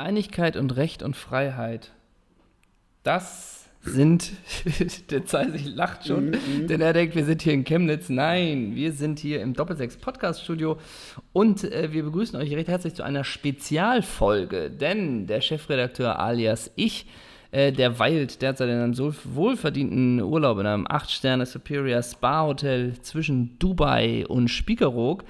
Einigkeit und Recht und Freiheit. Das sind, der Zeisig lacht schon, Mhm, denn er denkt, wir sind hier in Chemnitz. Nein, wir sind hier im Doppelsechs Podcast Studio und äh, wir begrüßen euch recht herzlich zu einer Spezialfolge, denn der Chefredakteur alias ich, äh, der weilt derzeit in einem so wohlverdienten Urlaub in einem 8-Sterne Superior Spa Hotel zwischen Dubai und Spiekeroog.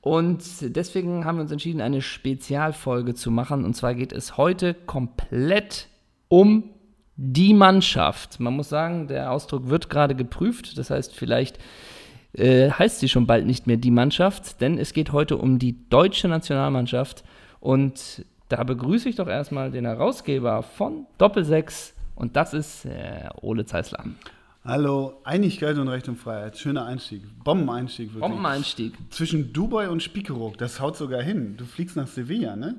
Und deswegen haben wir uns entschieden, eine Spezialfolge zu machen. Und zwar geht es heute komplett um die Mannschaft. Man muss sagen, der Ausdruck wird gerade geprüft. Das heißt, vielleicht äh, heißt sie schon bald nicht mehr die Mannschaft, denn es geht heute um die deutsche Nationalmannschaft. Und da begrüße ich doch erstmal den Herausgeber von Doppelsechs. Und das ist äh, Ole Zeisler. Hallo, Einigkeit und Recht und Freiheit. Schöner Einstieg. Bombeneinstieg wirklich. Bombeneinstieg. Zwischen Dubai und Spiekeroog, das haut sogar hin. Du fliegst nach Sevilla, ne?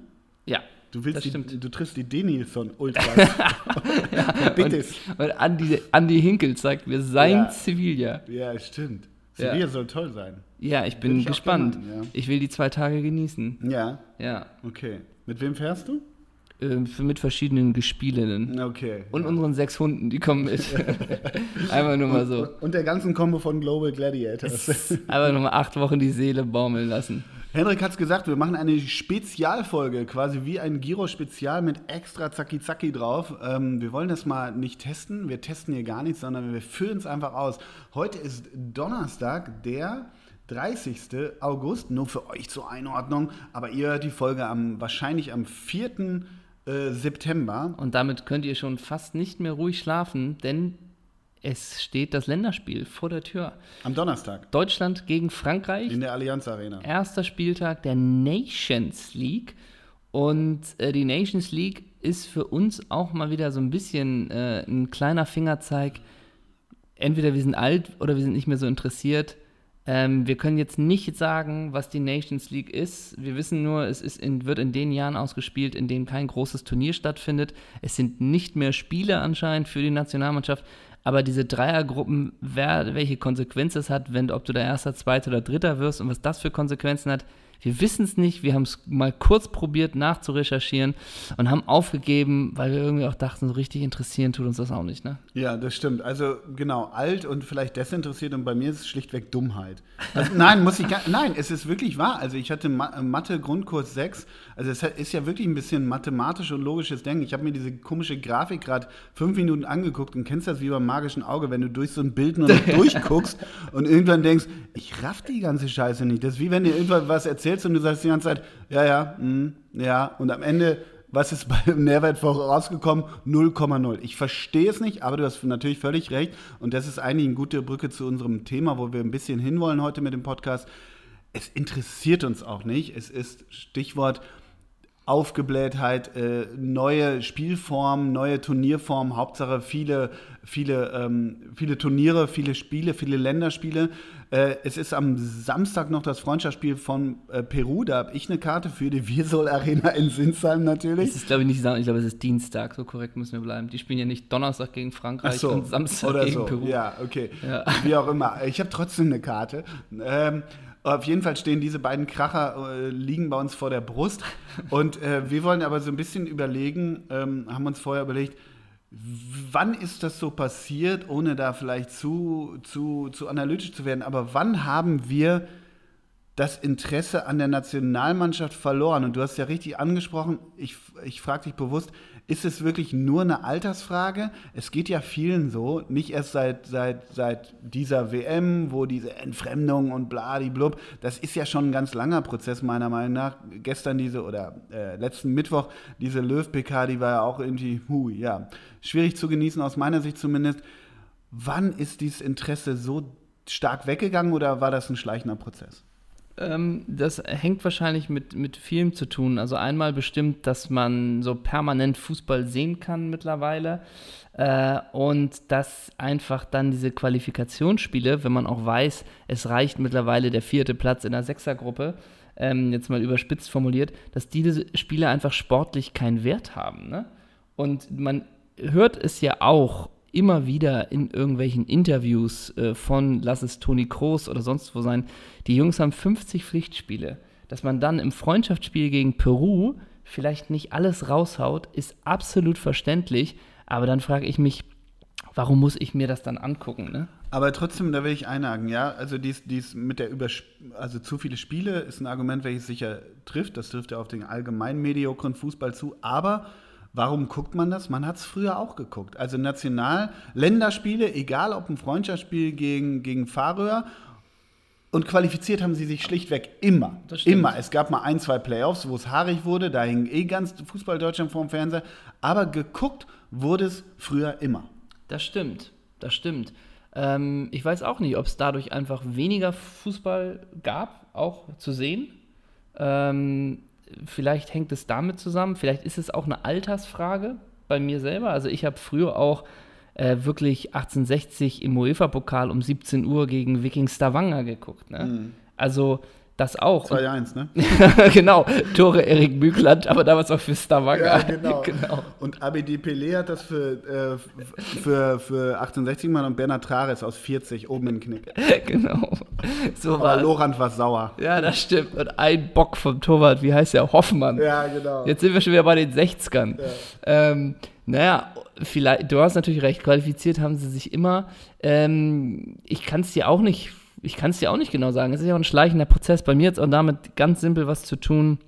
Ja. Du willst Das die, stimmt. du triffst die Denilson Ultras. Bittes. Und Andi, Andi Hinkel zeigt mir sein Ja. Sevilla. Ja, stimmt. Ja. Sevilla soll toll sein. Ja, ich bin gespannt. gerne machen, ja. Ich will die zwei Tage genießen. Ja, Ja. okay. Mit wem fährst du? Äh, für mit verschiedenen Gespielinnen. Okay. Und ja. unseren sechs Hunden, die kommen mit. Einfach nur mal so. Und der ganzen Kombo von Global Gladiators. Einfach nur mal acht Wochen die Seele baumeln lassen. Henrik hat es gesagt, wir machen eine Spezialfolge, quasi wie ein Giro-Spezial mit extra Zacki-Zacki drauf. Ähm, wir wollen das mal nicht testen, wir testen hier gar nichts, sondern wir führen es einfach aus. Heute ist Donnerstag, der 30. August, nur für euch zur Einordnung, aber ihr hört die Folge am, wahrscheinlich am 4. Äh, September. Und damit könnt ihr schon fast nicht mehr ruhig schlafen, denn es steht das Länderspiel vor der Tür. Am Donnerstag Deutschland gegen Frankreich. in der Allianz Arena. erster Spieltag der Nations League. Und äh, die Nations League ist für uns auch mal wieder so ein bisschen äh, ein kleiner Fingerzeig. Entweder wir sind alt oder wir sind nicht mehr so interessiert. Ähm, wir können jetzt nicht sagen, was die Nations League ist. Wir wissen nur, es ist in, wird in den Jahren ausgespielt, in denen kein großes Turnier stattfindet. Es sind nicht mehr Spiele anscheinend für die Nationalmannschaft. Aber diese Dreiergruppen, wer, welche Konsequenz es hat, wenn, ob du der Erster, Zweiter oder Dritter wirst und was das für Konsequenzen hat, wir wissen es nicht. Wir haben es mal kurz probiert nachzurecherchieren und haben aufgegeben, weil wir irgendwie auch dachten, so richtig interessieren tut uns das auch nicht. Ne? Ja, das stimmt. Also genau, alt und vielleicht desinteressiert und bei mir ist es schlichtweg Dummheit. Also, nein, muss ich gar, nein, es ist wirklich wahr. Also ich hatte Ma Mathe Grundkurs 6. Also es ist ja wirklich ein bisschen mathematisch und logisches Denken. Ich habe mir diese komische Grafik gerade fünf Minuten angeguckt und kennst das wie beim magischen Auge, wenn du durch so ein Bild nur noch durchguckst und irgendwann denkst, ich raff die ganze Scheiße nicht. Das ist wie wenn dir irgendwann was erzählst und du sagst die ganze Zeit, ja, ja, mm, ja und am Ende was ist beim Nährwert vorausgekommen? 0,0. Ich verstehe es nicht, aber du hast natürlich völlig recht. Und das ist eigentlich eine gute Brücke zu unserem Thema, wo wir ein bisschen hinwollen heute mit dem Podcast. Es interessiert uns auch nicht. Es ist Stichwort Aufgeblähtheit, äh, neue Spielformen, neue Turnierformen, Hauptsache viele, viele, ähm, viele Turniere, viele Spiele, viele Länderspiele. Äh, es ist am Samstag noch das Freundschaftsspiel von äh, Peru, da habe ich eine Karte für die Wirsol Arena in Sinsheim natürlich. Es ist, glaube ich, nicht Samstag, ich glaube, es ist Dienstag, so korrekt müssen wir bleiben. Die spielen ja nicht Donnerstag gegen Frankreich und Samstag oder gegen so. Peru. Ja, okay. Ja. Wie auch immer. Ich habe trotzdem eine Karte. Ähm, auf jeden Fall stehen diese beiden Kracher, äh, liegen bei uns vor der Brust. Und äh, wir wollen aber so ein bisschen überlegen, ähm, haben uns vorher überlegt, wann ist das so passiert, ohne da vielleicht zu, zu, zu analytisch zu werden, aber wann haben wir das Interesse an der Nationalmannschaft verloren. Und du hast ja richtig angesprochen, ich, ich frage dich bewusst, ist es wirklich nur eine Altersfrage? Es geht ja vielen so, nicht erst seit, seit, seit dieser WM, wo diese Entfremdung und bladiblub, das ist ja schon ein ganz langer Prozess meiner Meinung nach. Gestern diese, oder äh, letzten Mittwoch, diese Löw-PK, die war ja auch irgendwie, hu, ja, schwierig zu genießen, aus meiner Sicht zumindest. Wann ist dieses Interesse so stark weggegangen oder war das ein schleichender Prozess? Ähm, das hängt wahrscheinlich mit, mit vielem zu tun. Also einmal bestimmt, dass man so permanent Fußball sehen kann mittlerweile. Äh, und dass einfach dann diese Qualifikationsspiele, wenn man auch weiß, es reicht mittlerweile der vierte Platz in der Sechsergruppe, ähm, jetzt mal überspitzt formuliert, dass diese Spiele einfach sportlich keinen Wert haben. Ne? Und man hört es ja auch immer wieder in irgendwelchen Interviews äh, von, lass es Toni Kroos oder sonst wo sein, die Jungs haben 50 Pflichtspiele. Dass man dann im Freundschaftsspiel gegen Peru vielleicht nicht alles raushaut, ist absolut verständlich. Aber dann frage ich mich, warum muss ich mir das dann angucken? Ne? Aber trotzdem, da will ich einhaken, ja. Also dies, dies mit der Übersp also zu viele Spiele ist ein Argument, welches sicher trifft. Das trifft ja auf den allgemein mediokren Fußball zu. Aber warum guckt man das? Man hat es früher auch geguckt. Also national, Länderspiele, egal ob ein Freundschaftsspiel gegen, gegen Färöer und qualifiziert haben sie sich schlichtweg immer. Immer. Es gab mal ein, zwei Playoffs, wo es haarig wurde. Da hing eh ganz Fußball Deutschland vorm Fernseher. Aber geguckt wurde es früher immer. Das stimmt. Das stimmt. Ähm, ich weiß auch nicht, ob es dadurch einfach weniger Fußball gab, auch zu sehen. Ähm, vielleicht hängt es damit zusammen. Vielleicht ist es auch eine Altersfrage bei mir selber. Also ich habe früher auch äh, wirklich 1860 im UEFA-Pokal um 17 Uhr gegen Viking Stavanger geguckt. Ne? Mhm. Also das auch. 2-1, ne? genau, Tore Erik Bügland, aber damals auch für Stavanger. Ja, genau. genau. Und ABD Pelé hat das für, äh, für, für 1860 mal und Bernhard Trares aus 40 oben in den Knick. genau. So aber war Lorand war sauer. Ja, das stimmt. Und ein Bock vom Torwart, wie heißt der? Hoffmann. Ja, genau. Jetzt sind wir schon wieder bei den 60ern. Ja. Ähm, naja, vielleicht, du hast natürlich recht, qualifiziert haben sie sich immer. Ähm, ich kann es dir auch nicht, ich kann es dir auch nicht genau sagen. Es ist ja auch ein schleichender Prozess. Bei mir es auch damit ganz simpel was zu tun.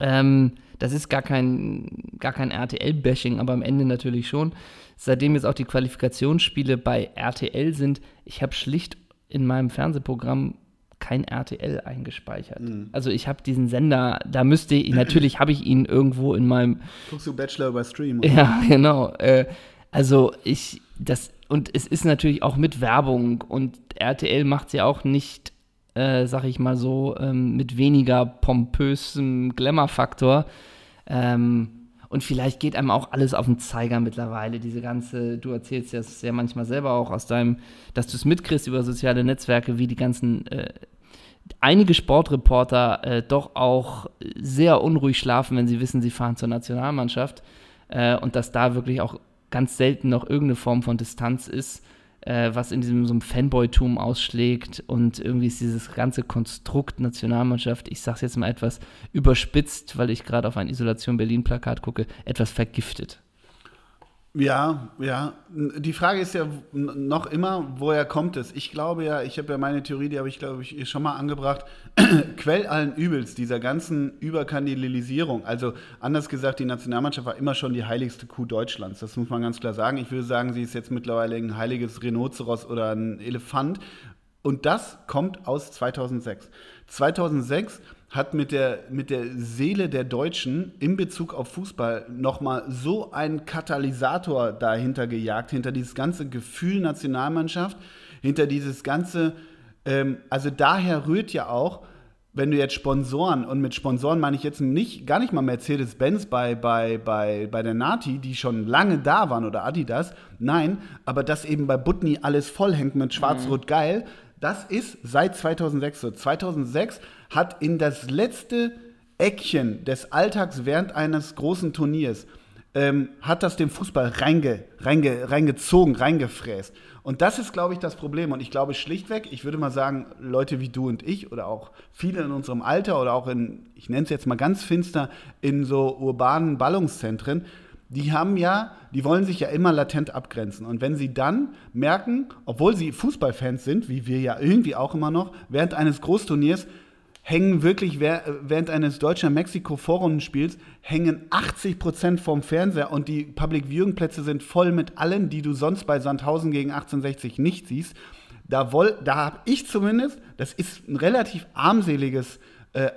Ähm, das ist gar kein, gar kein RTL-Bashing, aber am Ende natürlich schon. Seitdem jetzt auch die Qualifikationsspiele bei RTL sind, ich habe schlicht in meinem Fernsehprogramm kein RTL eingespeichert. Mhm. Also ich habe diesen Sender, da müsste ich, natürlich habe ich ihn irgendwo in meinem. Guckst du Bachelor über Stream? Oder? Ja, genau. Äh, also ich, das, und es ist natürlich auch mit Werbung und RTL macht es ja auch nicht, äh, sag ich mal so, ähm, mit weniger pompösem Glamour-Faktor. Ähm, und vielleicht geht einem auch alles auf den Zeiger mittlerweile. Diese ganze, du erzählst ja sehr manchmal selber auch aus deinem, dass du es mitkriegst über soziale Netzwerke, wie die ganzen äh, einige Sportreporter äh, doch auch sehr unruhig schlafen, wenn sie wissen, sie fahren zur Nationalmannschaft äh, und dass da wirklich auch ganz selten noch irgendeine Form von Distanz ist, äh, was in diesem so einem Fanboy-Tum ausschlägt und irgendwie ist dieses ganze Konstrukt Nationalmannschaft, ich sage es jetzt mal etwas überspitzt, weil ich gerade auf ein Isolation Berlin-Plakat gucke, etwas vergiftet. Ja, ja. Die Frage ist ja noch immer, woher kommt es? Ich glaube ja, ich habe ja meine Theorie, die habe ich, glaube ich, schon mal angebracht. Quell allen Übels, dieser ganzen Überkandilisierung. Also anders gesagt, die Nationalmannschaft war immer schon die heiligste Kuh Deutschlands. Das muss man ganz klar sagen. Ich würde sagen, sie ist jetzt mittlerweile ein heiliges Rhinoceros oder ein Elefant. Und das kommt aus 2006. 2006 hat mit der, mit der Seele der Deutschen in Bezug auf Fußball nochmal so einen Katalysator dahinter gejagt, hinter dieses ganze Gefühl Nationalmannschaft, hinter dieses ganze, ähm, also daher rührt ja auch, wenn du jetzt Sponsoren, und mit Sponsoren meine ich jetzt nicht, gar nicht mal Mercedes-Benz bei, bei, bei, bei der Nati, die schon lange da waren, oder Adidas, nein, aber dass eben bei Butni alles vollhängt mit Schwarz-Rot-Geil, mhm. das ist seit 2006 so. 2006 hat in das letzte Eckchen des Alltags während eines großen Turniers, ähm, hat das dem Fußball reinge, reinge, reingezogen, reingefräst. Und das ist, glaube ich, das Problem. Und ich glaube schlichtweg, ich würde mal sagen, Leute wie du und ich oder auch viele in unserem Alter oder auch in, ich nenne es jetzt mal ganz finster, in so urbanen Ballungszentren, die haben ja, die wollen sich ja immer latent abgrenzen. Und wenn sie dann merken, obwohl sie Fußballfans sind, wie wir ja irgendwie auch immer noch, während eines Großturniers, hängen wirklich während eines Deutschland-Mexiko-Vorrundenspiels hängen 80 Prozent vom Fernseher und die Public Viewing Plätze sind voll mit allen, die du sonst bei Sandhausen gegen 1860 nicht siehst. Da, da habe ich zumindest, das ist ein relativ armseliges äh,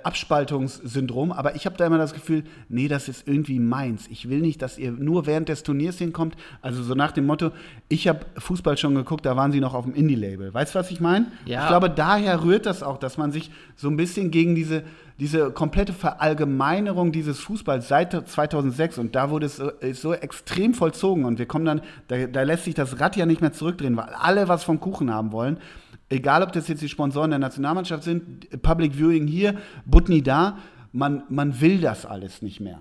Abspaltungssyndrom, aber ich habe da immer das Gefühl, nee, das ist irgendwie meins. Ich will nicht, dass ihr nur während des Turniers hinkommt. Also so nach dem Motto, ich habe Fußball schon geguckt, da waren sie noch auf dem Indie-Label. Weißt du, was ich meine? Ja. Ich glaube, daher rührt das auch, dass man sich so ein bisschen gegen diese, diese komplette Verallgemeinerung dieses Fußballs seit 2006 und da wurde es so, so extrem vollzogen und wir kommen dann, da, da lässt sich das Rad ja nicht mehr zurückdrehen, weil alle was vom Kuchen haben wollen egal ob das jetzt die Sponsoren der Nationalmannschaft sind, Public Viewing hier, Butni da, man, man will das alles nicht mehr.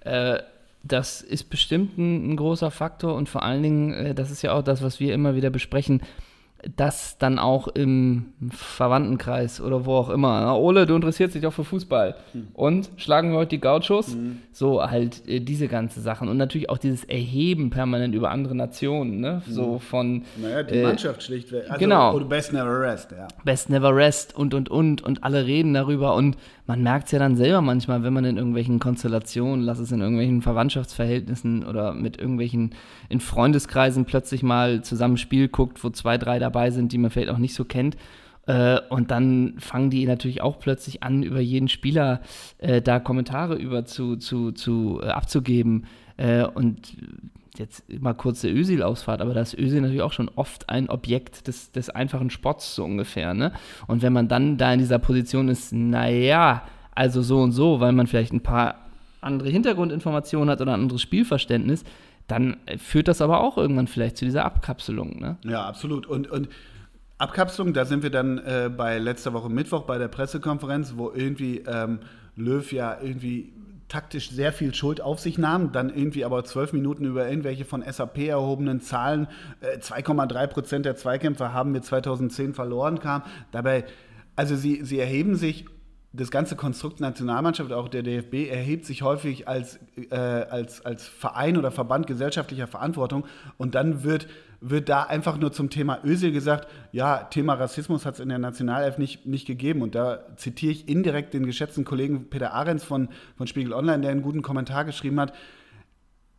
Äh, das ist bestimmt ein, ein, großer Faktor und vor allen Dingen, äh, das ist ja auch das, was wir immer wieder besprechen, das dann auch im Verwandtenkreis oder wo auch immer. Na, Ole, du interessierst dich doch für Fußball. Mhm. Und schlagen wir heute die Gauchos? Mhm. So halt äh, diese ganze Sachen. Und natürlich auch dieses Erheben permanent über andere Nationen. Ne? Mhm. So von. Naja, die äh, Mannschaft schlichtweg. Also, genau. Oder Best Never Rest, ja. Best Never Rest und, und, und. Und alle reden darüber. Und man merkt es ja dann selber manchmal, wenn man in irgendwelchen Konstellationen, lass es in irgendwelchen Verwandtschaftsverhältnissen oder mit irgendwelchen in Freundeskreisen plötzlich mal zusammen Spiel guckt, wo zwei, drei dabei sind, die man vielleicht auch nicht so kennt. Äh, und dann fangen die natürlich auch plötzlich an, über jeden Spieler äh, da Kommentare über zu, zu, zu äh, abzugeben. Äh, und jetzt mal kurz der Ösil-Ausfahrt, aber da ist Ösil natürlich auch schon oft ein Objekt des, des einfachen Sports so ungefähr. Ne? Und wenn man dann da in dieser Position ist, naja, also so und so, weil man vielleicht ein paar andere Hintergrundinformationen hat oder ein anderes Spielverständnis, dann führt das aber auch irgendwann vielleicht zu dieser Abkapselung. Ne? Ja, absolut. Und, und Abkapselung, da sind wir dann äh, bei letzter Woche Mittwoch bei der Pressekonferenz, wo irgendwie ähm, Löw ja irgendwie taktisch sehr viel Schuld auf sich nahm, dann irgendwie aber zwölf Minuten über irgendwelche von SAP erhobenen Zahlen, äh, 2,3 Prozent der Zweikämpfer haben wir 2010 verloren kam. Dabei, also sie, sie erheben sich das ganze Konstrukt Nationalmannschaft, auch der DFB, erhebt sich häufig als, äh, als, als Verein oder Verband gesellschaftlicher Verantwortung und dann wird, wird da einfach nur zum Thema Ösel gesagt, ja, Thema Rassismus hat es in der Nationalelf nicht, nicht gegeben. Und da zitiere ich indirekt den geschätzten Kollegen Peter Ahrens von, von Spiegel Online, der einen guten Kommentar geschrieben hat,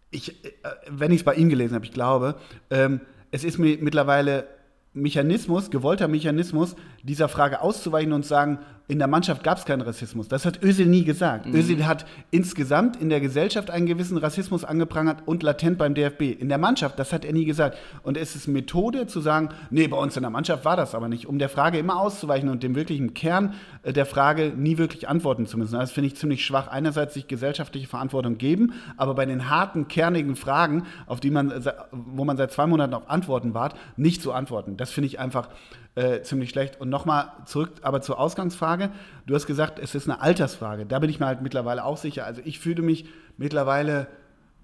ich, äh, wenn ich es bei ihm gelesen habe, ich glaube, ähm, es ist mir mittlerweile Mechanismus, gewollter Mechanismus, dieser Frage auszuweichen und sagen, in der Mannschaft gab es keinen Rassismus. Das hat Özil nie gesagt. Mhm. Özil hat insgesamt in der Gesellschaft einen gewissen Rassismus angeprangert und latent beim DFB. In der Mannschaft, das hat er nie gesagt. Und es ist Methode zu sagen, nee, bei uns in der Mannschaft war das aber nicht, um der Frage immer auszuweichen und dem wirklichen Kern äh, der Frage nie wirklich antworten zu müssen. Das finde ich ziemlich schwach. Einerseits sich gesellschaftliche Verantwortung geben, aber bei den harten, kernigen Fragen, auf die man, wo man seit zwei Monaten auf Antworten wart, nicht zu antworten. Das finde ich einfach äh, ziemlich schlecht. Und nochmal zurück aber zur Ausgangsfrage. Du hast gesagt, es ist eine Altersfrage. Da bin ich mir halt mittlerweile auch sicher. Also ich fühle mich mittlerweile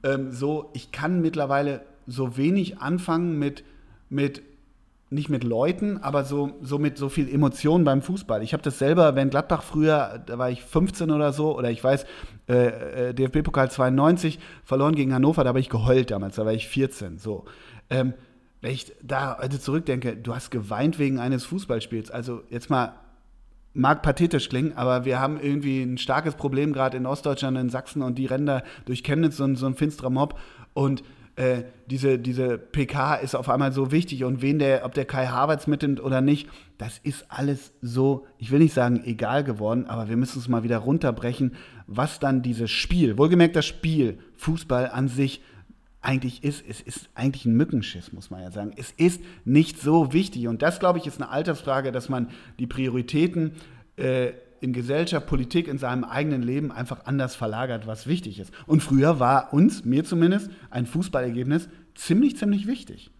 ähm, so, ich kann mittlerweile so wenig anfangen mit, mit nicht mit Leuten, aber so, so mit so viel Emotionen beim Fußball. Ich habe das selber, wenn Gladbach früher, da war ich 15 oder so, oder ich weiß, äh, äh DFB-Pokal 92 verloren gegen Hannover, da habe ich geheult damals, da war ich 14. So. Ähm, wenn ich da also zurückdenke, du hast geweint wegen eines Fußballspiels. Also jetzt mal, mag pathetisch klingen, aber wir haben irgendwie ein starkes Problem gerade in Ostdeutschland, in Sachsen und die Ränder durch Chemnitz, so, so ein finsterer Mob. Und äh, diese, diese PK ist auf einmal so wichtig und wen der, ob der Kai Havertz mitnimmt oder nicht, das ist alles so, ich will nicht sagen egal geworden, aber wir müssen es mal wieder runterbrechen, was dann dieses Spiel, wohlgemerkt das Spiel, Fußball an sich, eigentlich ist. Es ist eigentlich ein Mückenschiss, muss man ja sagen. Es ist nicht so wichtig. Und das, glaube ich, ist eine Altersfrage, dass man die Prioritäten äh, in Gesellschaft, Politik, in seinem eigenen Leben einfach anders verlagert, was wichtig ist. Und früher war uns, mir zumindest, ein Fußballergebnis ziemlich, ziemlich wichtig.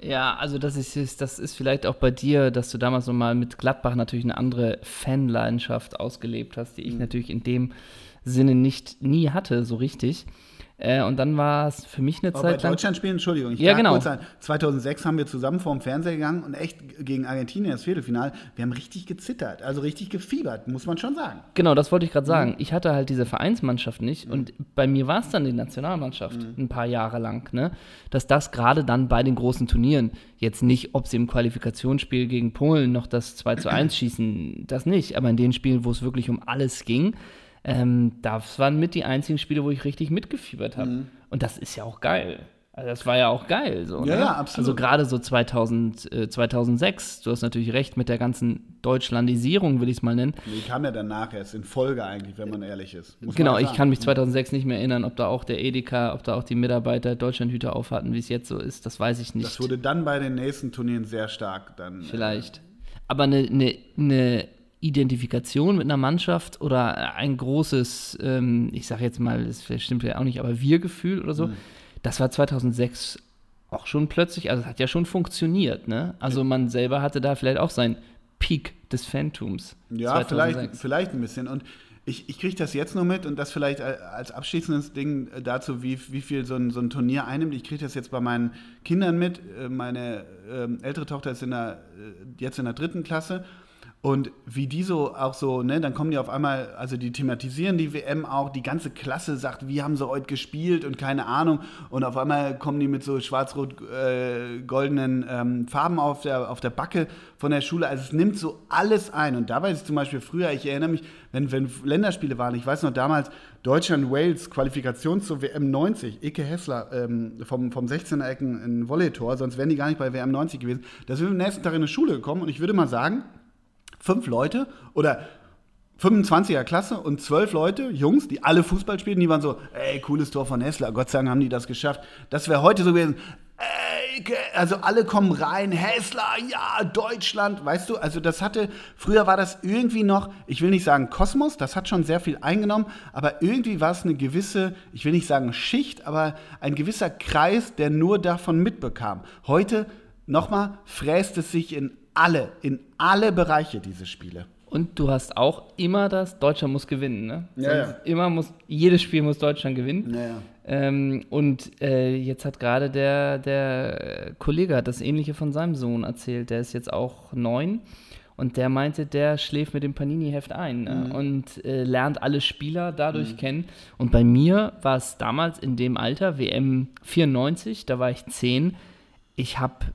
Ja, also das ist, das ist vielleicht auch bei dir, dass du damals nochmal mit Gladbach natürlich eine andere Fanleidenschaft ausgelebt hast, die ich mhm. natürlich in dem Sinne nicht nie hatte, so richtig. Äh, und dann war es für mich eine Aber Zeit bei lang. Deutschland spielen, Entschuldigung, ich ja, genau. kurz an. 2006 haben wir zusammen vor dem Fernseher gegangen und echt gegen Argentinien das Viertelfinal. Wir haben richtig gezittert, also richtig gefiebert, muss man schon sagen. Genau, das wollte ich gerade sagen. Mhm. Ich hatte halt diese Vereinsmannschaft nicht mhm. und bei mir war es dann die Nationalmannschaft mhm. ein paar Jahre lang, ne? Dass das gerade dann bei den großen Turnieren, jetzt nicht, ob sie im Qualifikationsspiel gegen Polen noch das 2 zu 1 schießen, das nicht, aber in den Spielen, wo es wirklich um alles ging, ähm, das waren mit die einzigen Spiele, wo ich richtig mitgefiebert habe. Mhm. Und das ist ja auch geil. Also das war ja auch geil. So, ja, ne? ja, absolut. Also gerade so 2000, äh, 2006, du hast natürlich recht mit der ganzen Deutschlandisierung, will ich es mal nennen. Die kam ja danach erst in Folge eigentlich, wenn man ehrlich ist. genau, ich kann mich 2006 nicht mehr erinnern, ob da auch der Edeka, ob da auch die Mitarbeiter Deutschlandhüter aufhatten, wie es jetzt so ist, das weiß ich nicht. Das wurde dann bei den nächsten Turnieren sehr stark dann. Äh, Vielleicht. Äh, Aber eine, eine, eine Identifikation mit einer Mannschaft oder ein großes, ähm, ich sage jetzt mal, das stimmt ja auch nicht, aber Wir-Gefühl oder so, mhm. das war 2006 auch schon plötzlich, also es hat ja schon funktioniert, ne? Also man selber hatte da vielleicht auch seinen Peak des Phantoms. Ja, vielleicht, vielleicht ein bisschen. Und Ich, ich kriege das jetzt nur mit und das vielleicht als abschließendes Ding dazu, wie, wie viel so ein, so ein Turnier einnimmt. Ich kriege das jetzt bei meinen Kindern mit. Äh, meine äh, ältere Tochter ist in der, äh, jetzt in der dritten Klasse und wie die so auch so, ne, dann kommen die auf einmal, also die thematisieren die WM auch, die ganze Klasse sagt, wie haben sie heute gespielt und keine Ahnung. Und auf einmal kommen die mit so schwarz-rot-goldenen äh, ähm, Farben auf der, auf der Backe von der Schule. Also es nimmt so alles ein. Und da weiß ich zum Beispiel früher, ich erinnere mich, wenn, wenn Länderspiele waren, ich weiß noch damals, Deutschland-Wales, Qualifikation zur WM 90, Ike Hessler ähm, vom, vom 16er Ecken in Volley-Tor, sonst wären die gar nicht bei WM 90 gewesen. Da sind wir am nächsten Tag in die Schule gekommen und ich würde mal sagen, fünf Leute oder 25er Klasse und zwölf Leute, Jungs, die alle Fußball spielen, die waren so, ey, cooles Tor von Hessler, Gott sei Dank haben die das geschafft. Das wäre heute so gewesen, ey, also alle kommen rein, Hessler, ja, Deutschland, weißt du, also das hatte, früher war das irgendwie noch, ich will nicht sagen Kosmos, das hat schon sehr viel eingenommen, aber irgendwie war es eine gewisse, ich will nicht sagen Schicht, aber ein gewisser Kreis, der nur davon mitbekam. Heute, nochmal, fräst es sich in alle, in alle Bereiche diese Spiele. Und du hast auch immer das, Deutschland muss gewinnen, ne? Ja, ja. Immer muss, jedes Spiel muss Deutschland gewinnen. Ja, ja. Ähm, und äh, jetzt hat gerade der, der Kollege hat das Ähnliche von seinem Sohn erzählt. Der ist jetzt auch neun und der meinte, der schläft mit dem Panini-Heft ein ne? Mhm. und äh, lernt alle Spieler dadurch kennen. Und bei mir war es damals in dem Alter, WM 94, da war ich zehn. Ich habe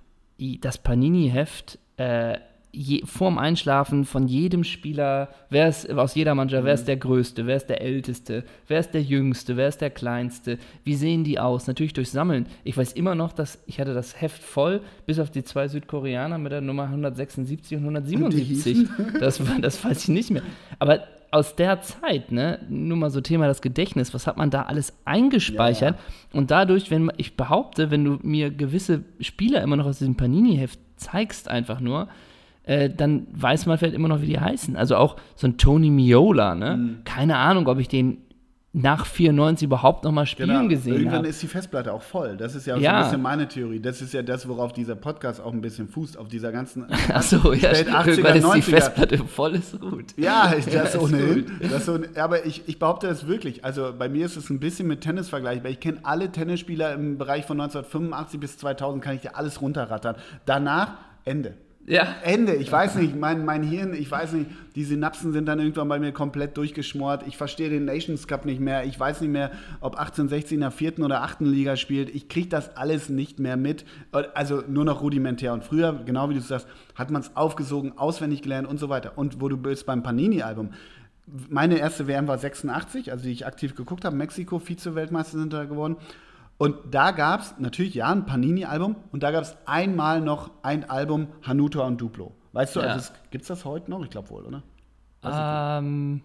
das Panini-Heft äh, je, vorm Einschlafen von jedem Spieler, wer ist aus jeder Mannschaft, wer ist der Größte, wer ist der Älteste, wer ist der Jüngste, wer ist der Kleinste, wie sehen die aus? Natürlich durch Sammeln. Ich weiß immer noch, dass ich hatte das Heft voll, bis auf die zwei Südkoreaner mit der Nummer 176 und 177. Das, das weiß ich nicht mehr. Aber aus der Zeit, ne, nur mal so Thema das Gedächtnis, was hat man da alles eingespeichert? Ja, Und dadurch, wenn ich behaupte, wenn du mir gewisse Spieler immer noch aus diesem Panini-Heft zeigst, einfach nur, äh, dann weiß man vielleicht immer noch, wie die heißen. Also auch so ein Tony Miola, ne? Mhm. Keine Ahnung, ob ich den nach 94 überhaupt noch mal spielen Genau. gesehen Irgendwann habe. ist die Festplatte auch voll. Das ist ja, auch so Ja. ein bisschen meine Theorie. Das ist ja das, worauf dieser Podcast auch ein bisschen fußt, auf dieser ganzen Achso, ja, stimmt. 80er, Irgendwann ist die 90er. Festplatte voll, ist gut. Ja, das ist ohnehin. gut. Das so, aber ich, ich behaupte das wirklich. Also bei mir ist es ein bisschen mit Tennis vergleichbar. Ich kenne alle Tennisspieler im Bereich von 1985 bis 2000, kann ich dir alles runterrattern. Danach Ende. Ja. Ende. Ich weiß nicht, mein, mein Hirn, ich weiß nicht, die Synapsen sind dann irgendwann bei mir komplett durchgeschmort. Ich verstehe den Nations Cup nicht mehr. Ich weiß nicht mehr, ob 1860 in der vierten oder achten Liga spielt. Ich kriege das alles nicht mehr mit. Also nur noch rudimentär. Und früher, genau wie du sagst, hat man es aufgesogen, auswendig gelernt und so weiter. Und wo du bist beim Panini-Album. Meine erste WM war 86, also die ich aktiv geguckt habe. Mexiko, Vize-Weltmeister sind da geworden. Und da gab es natürlich, ja, ein Panini-Album und da gab es einmal noch ein Album Hanuta und Duplo. Weißt du, Ja. also gibt es das heute noch? Ich glaube wohl, oder? Ähm,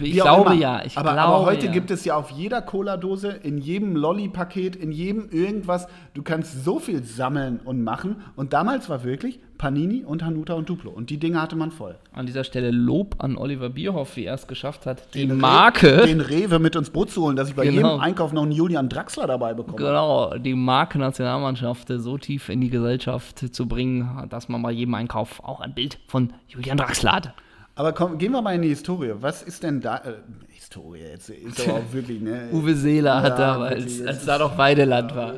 ich glaube immer. ja. Ich aber, glaube, aber heute ja. gibt es ja auf jeder Cola-Dose, in jedem Lolli-Paket, in jedem irgendwas, du kannst so viel sammeln und machen. Und damals war wirklich Panini und Hanuta und Duplo. Und die Dinge hatte man voll. An dieser Stelle Lob an Oliver Bierhoff, wie er es geschafft hat, die Den Re- Marke. Den Rewe mit ins Boot zu holen, dass ich bei Genau. jedem Einkauf noch einen Julian Draxler dabei bekomme. Genau, die Marke Nationalmannschaft so tief in die Gesellschaft zu bringen, dass man bei jedem Einkauf auch ein Bild von Julian Draxler hat. Aber komm, gehen wir mal in die Historie. Was ist denn da. Äh, Historie, jetzt ist aber auch wirklich, ne? Uwe Seeler hat Ja, damals, wirklich, als da noch Weideland war,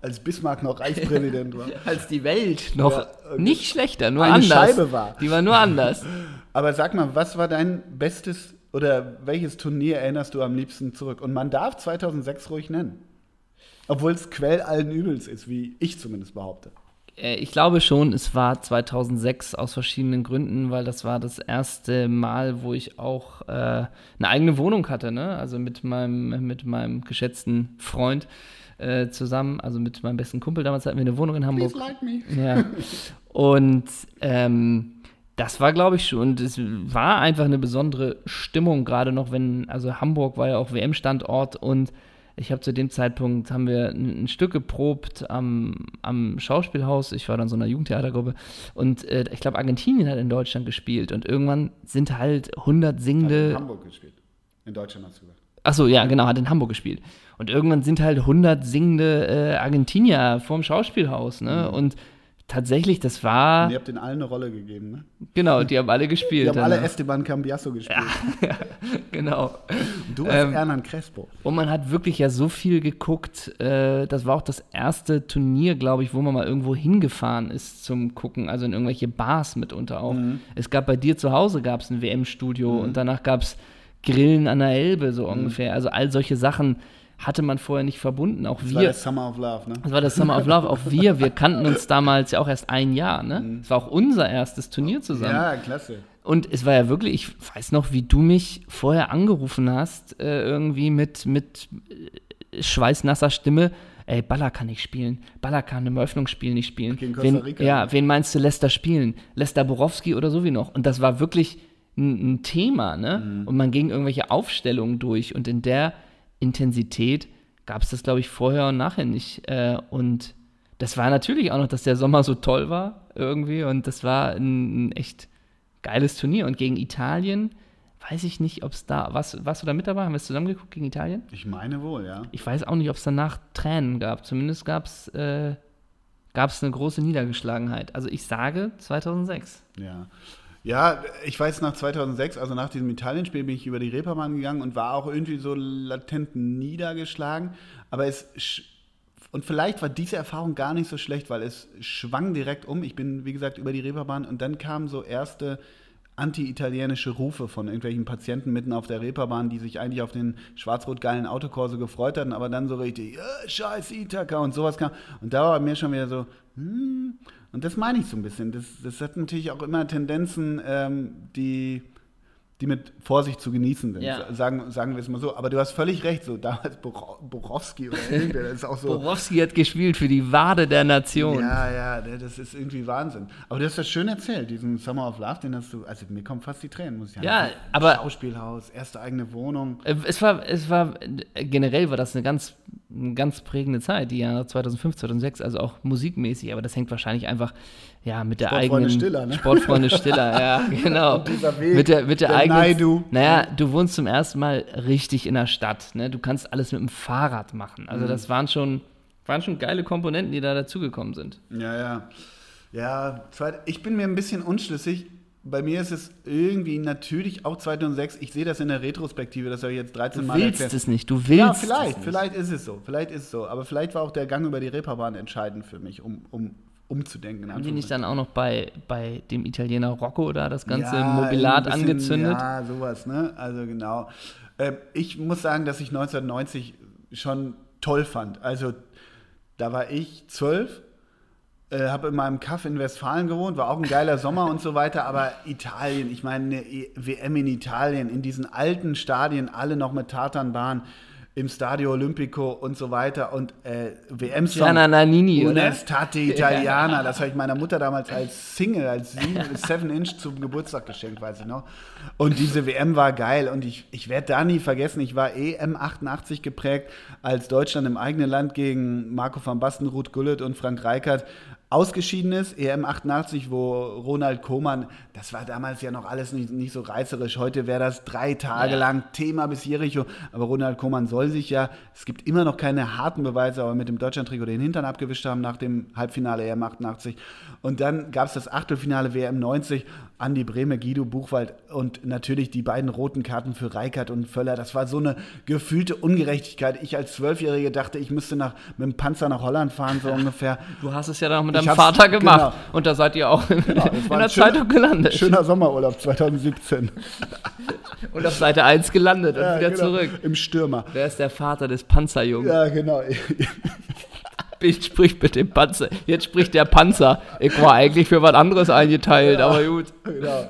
Als Bismarck noch Reichspräsident war. als die Welt noch Ja, okay. nicht schlechter, nur Eine anders. Scheibe war. Die war nur anders. Aber sag mal, was war dein bestes oder welches Turnier erinnerst du am liebsten zurück? Und man darf 2006 ruhig nennen. Obwohl es Quell allen Übels ist, wie ich zumindest behaupte. Äh, Ich glaube schon, es war 2006 aus verschiedenen Gründen, weil das war das erste Mal, wo ich auch äh, eine eigene Wohnung hatte, ne? Also mit meinem, mit meinem geschätzten Freund äh, zusammen, also mit meinem besten Kumpel. Damals hatten wir eine Wohnung in Hamburg. like me. Ja. Und ähm, das war, glaube ich, schon, und es war einfach eine besondere Stimmung, gerade noch, wenn, also Hamburg war ja auch WM-Standort und ich habe zu dem Zeitpunkt, haben wir ein, ein Stück geprobt am, am Schauspielhaus, ich war dann so in einer Jugendtheatergruppe und äh, ich glaube, Argentinien hat in Deutschland gespielt und irgendwann sind halt 100 in singende, Hamburg gespielt. In Deutschland hast du gesagt. Achso, ja, genau, hat in Hamburg gespielt. Und irgendwann sind halt 100 singende äh, Argentinier vorm Schauspielhaus, ne? Und tatsächlich, das war. Und ihr habt denen allen eine Rolle gegeben, ne? Genau, die haben alle gespielt. Die haben alle danach. Esteban Cambiasso gespielt. genau. Und du als Ähm, Hernan Crespo. Und man hat wirklich ja so viel geguckt. Äh, das war auch das erste Turnier, glaube ich, wo man mal irgendwo hingefahren ist zum Gucken, also in irgendwelche Bars mitunter auch. Mhm. Es gab bei dir zu Hause gab es ein WM-Studio und danach gab es Grillen an der Elbe, Mhm. so ungefähr. Also all solche Sachen hatte man vorher nicht verbunden. Auch Das war wir. das Summer of Love, ne? Das war das Summer of Love. Auch wir, wir kannten uns damals ja auch erst ein Jahr. Ne? Es war auch unser erstes Turnier zusammen. Mhm. Ja, klasse. Und es war ja wirklich, ich weiß noch, wie du mich vorher angerufen hast, äh, irgendwie mit, mit äh, schweißnasser Stimme. Ey, Baller kann nicht spielen. Baller kann im Eröffnungsspiel nicht spielen. Gegen Costa wen, Rica. ja, wen meinst du, Lester spielen? Lester Borowski oder so wie noch? Und das war wirklich ein, ein Thema, ne? Mhm. Und man ging irgendwelche Aufstellungen durch und in der Intensität gab es das, glaube ich, vorher und nachher nicht. Äh, und das war natürlich auch noch, dass der Sommer so toll war irgendwie und das war ein, ein echt geiles Turnier. Und gegen Italien weiß ich nicht, ob es da, was, warst du da mit dabei? Haben wir es zusammengeguckt gegen Italien? Ich meine wohl, ja. Ich weiß auch nicht, ob es danach Tränen gab. Zumindest gab es äh, gab's eine große Niedergeschlagenheit. Also ich sage 2006. Ja. Ja, ich weiß, nach 2006, also nach diesem Italienspiel, bin ich über die Reeperbahn gegangen und war auch irgendwie so latent niedergeschlagen. Aber es. Und vielleicht war diese Erfahrung gar nicht so schlecht, weil es schwang direkt um. Ich bin, wie gesagt, über die Reeperbahn und dann kamen so erste anti-italienische Rufe von irgendwelchen Patienten mitten auf der Reeperbahn, die sich eigentlich auf den schwarz-rot-geilen Autokorso gefreut hatten, aber dann so richtig, "Ja, scheiß Ithaka und sowas kam. Und da war mir schon wieder so, hm, und das meine ich so ein bisschen. Das, das hat natürlich auch immer Tendenzen, ähm, die, die mit Vorsicht zu genießen sind. Ja. Sagen, sagen wir es mal so. Aber du hast völlig recht, so damals Boro- Borowski oder irgendwer, das ist auch so. Borowski hat gespielt für die Wade der Nation. Ja, ja, das ist irgendwie Wahnsinn. Aber du hast das schön erzählt, diesen Summer of Love, den hast du, also mir kommen fast die Tränen, muss ich sagen. Ja, aber- Schauspielhaus, erste eigene Wohnung. Äh, Es war, es war, generell war das eine ganz, eine ganz prägende Zeit, die Jahre 2005, 2006, also auch musikmäßig, aber das hängt wahrscheinlich einfach, ja, mit der Sportfreunde eigenen... Stiller, ne? Sportfreunde Stiller, ja, genau. Weg, mit der, mit der, der eigenen... Naidu. Naja, du wohnst zum ersten Mal richtig in der Stadt, ne? Du kannst alles mit dem Fahrrad machen. Also Mhm. das waren schon, waren schon geile Komponenten, die da dazugekommen sind. Ja, ja. Ja, ich bin mir ein bisschen unschlüssig. Bei mir ist es irgendwie natürlich auch 2006. Ich sehe das in der Retrospektive, das habe ich jetzt 13 Du Mal willst erklärt. es nicht, du willst Ja, es vielleicht, nicht. vielleicht ist es so. Vielleicht ist es so. Aber vielleicht war auch der Gang über die Reeperbahn entscheidend für mich, um, um umzudenken. Haben die nicht dann auch noch bei, bei dem Italiener Rocco da das ganze Ja, Mobilat bisschen, angezündet? Ja, sowas, ne? Also genau. Ähm, ich muss sagen, dass ich 1990 schon toll fand. Also da war ich zwölf, äh, habe in meinem Kaff in Westfalen gewohnt, war auch ein geiler Sommer und so weiter, aber Italien, ich meine, eine E- WM in Italien, in diesen alten Stadien, alle noch mit Tatanbahn im Stadio Olimpico und so weiter und äh, WM-Song. Gianna Nannini, Una oder? Estate Italiana, das habe ich meiner Mutter damals als Single, als 7 Inch zum Geburtstag geschenkt, weiß ich noch. Und diese WM war geil und ich, ich werde da nie vergessen, ich war EM 88 geprägt, als Deutschland im eigenen Land gegen Marco van Basten, Ruth Gullit und Frank Reichert ausgeschieden ist, EM 88, wo Ronald Koeman, das war damals ja noch alles nicht, nicht so reißerisch, heute wäre das drei Tage Ja. lang Thema bis Jericho, aber Ronald Koeman soll sich ja, es gibt immer noch keine harten Beweise, aber mit dem Deutschland-Trikot den Hintern abgewischt haben nach dem Halbfinale EM 88 und dann gab es das Achtelfinale WM 90, Andi Brehme, Guido Buchwald und natürlich die beiden roten Karten für Reikert und Völler, das war so eine gefühlte Ungerechtigkeit. Ich als Zwölfjährige dachte, ich müsste nach, mit dem Panzer nach Holland fahren, so ungefähr. Du hast es ja dann auch mit deinem Vater gemacht. genau. Und da seid ihr auch in, Genau, in der schöner- Zeitung gelandet. Schöner Sommerurlaub 2017. Und auf Seite 1 gelandet und Ja, wieder genau, zurück. Im Stürmer. Wer ist der Vater des Panzerjungen? Ja, genau. Ich sprich mit dem Panzer. Jetzt spricht der Panzer. Ich war eigentlich für was anderes eingeteilt, aber gut. genau.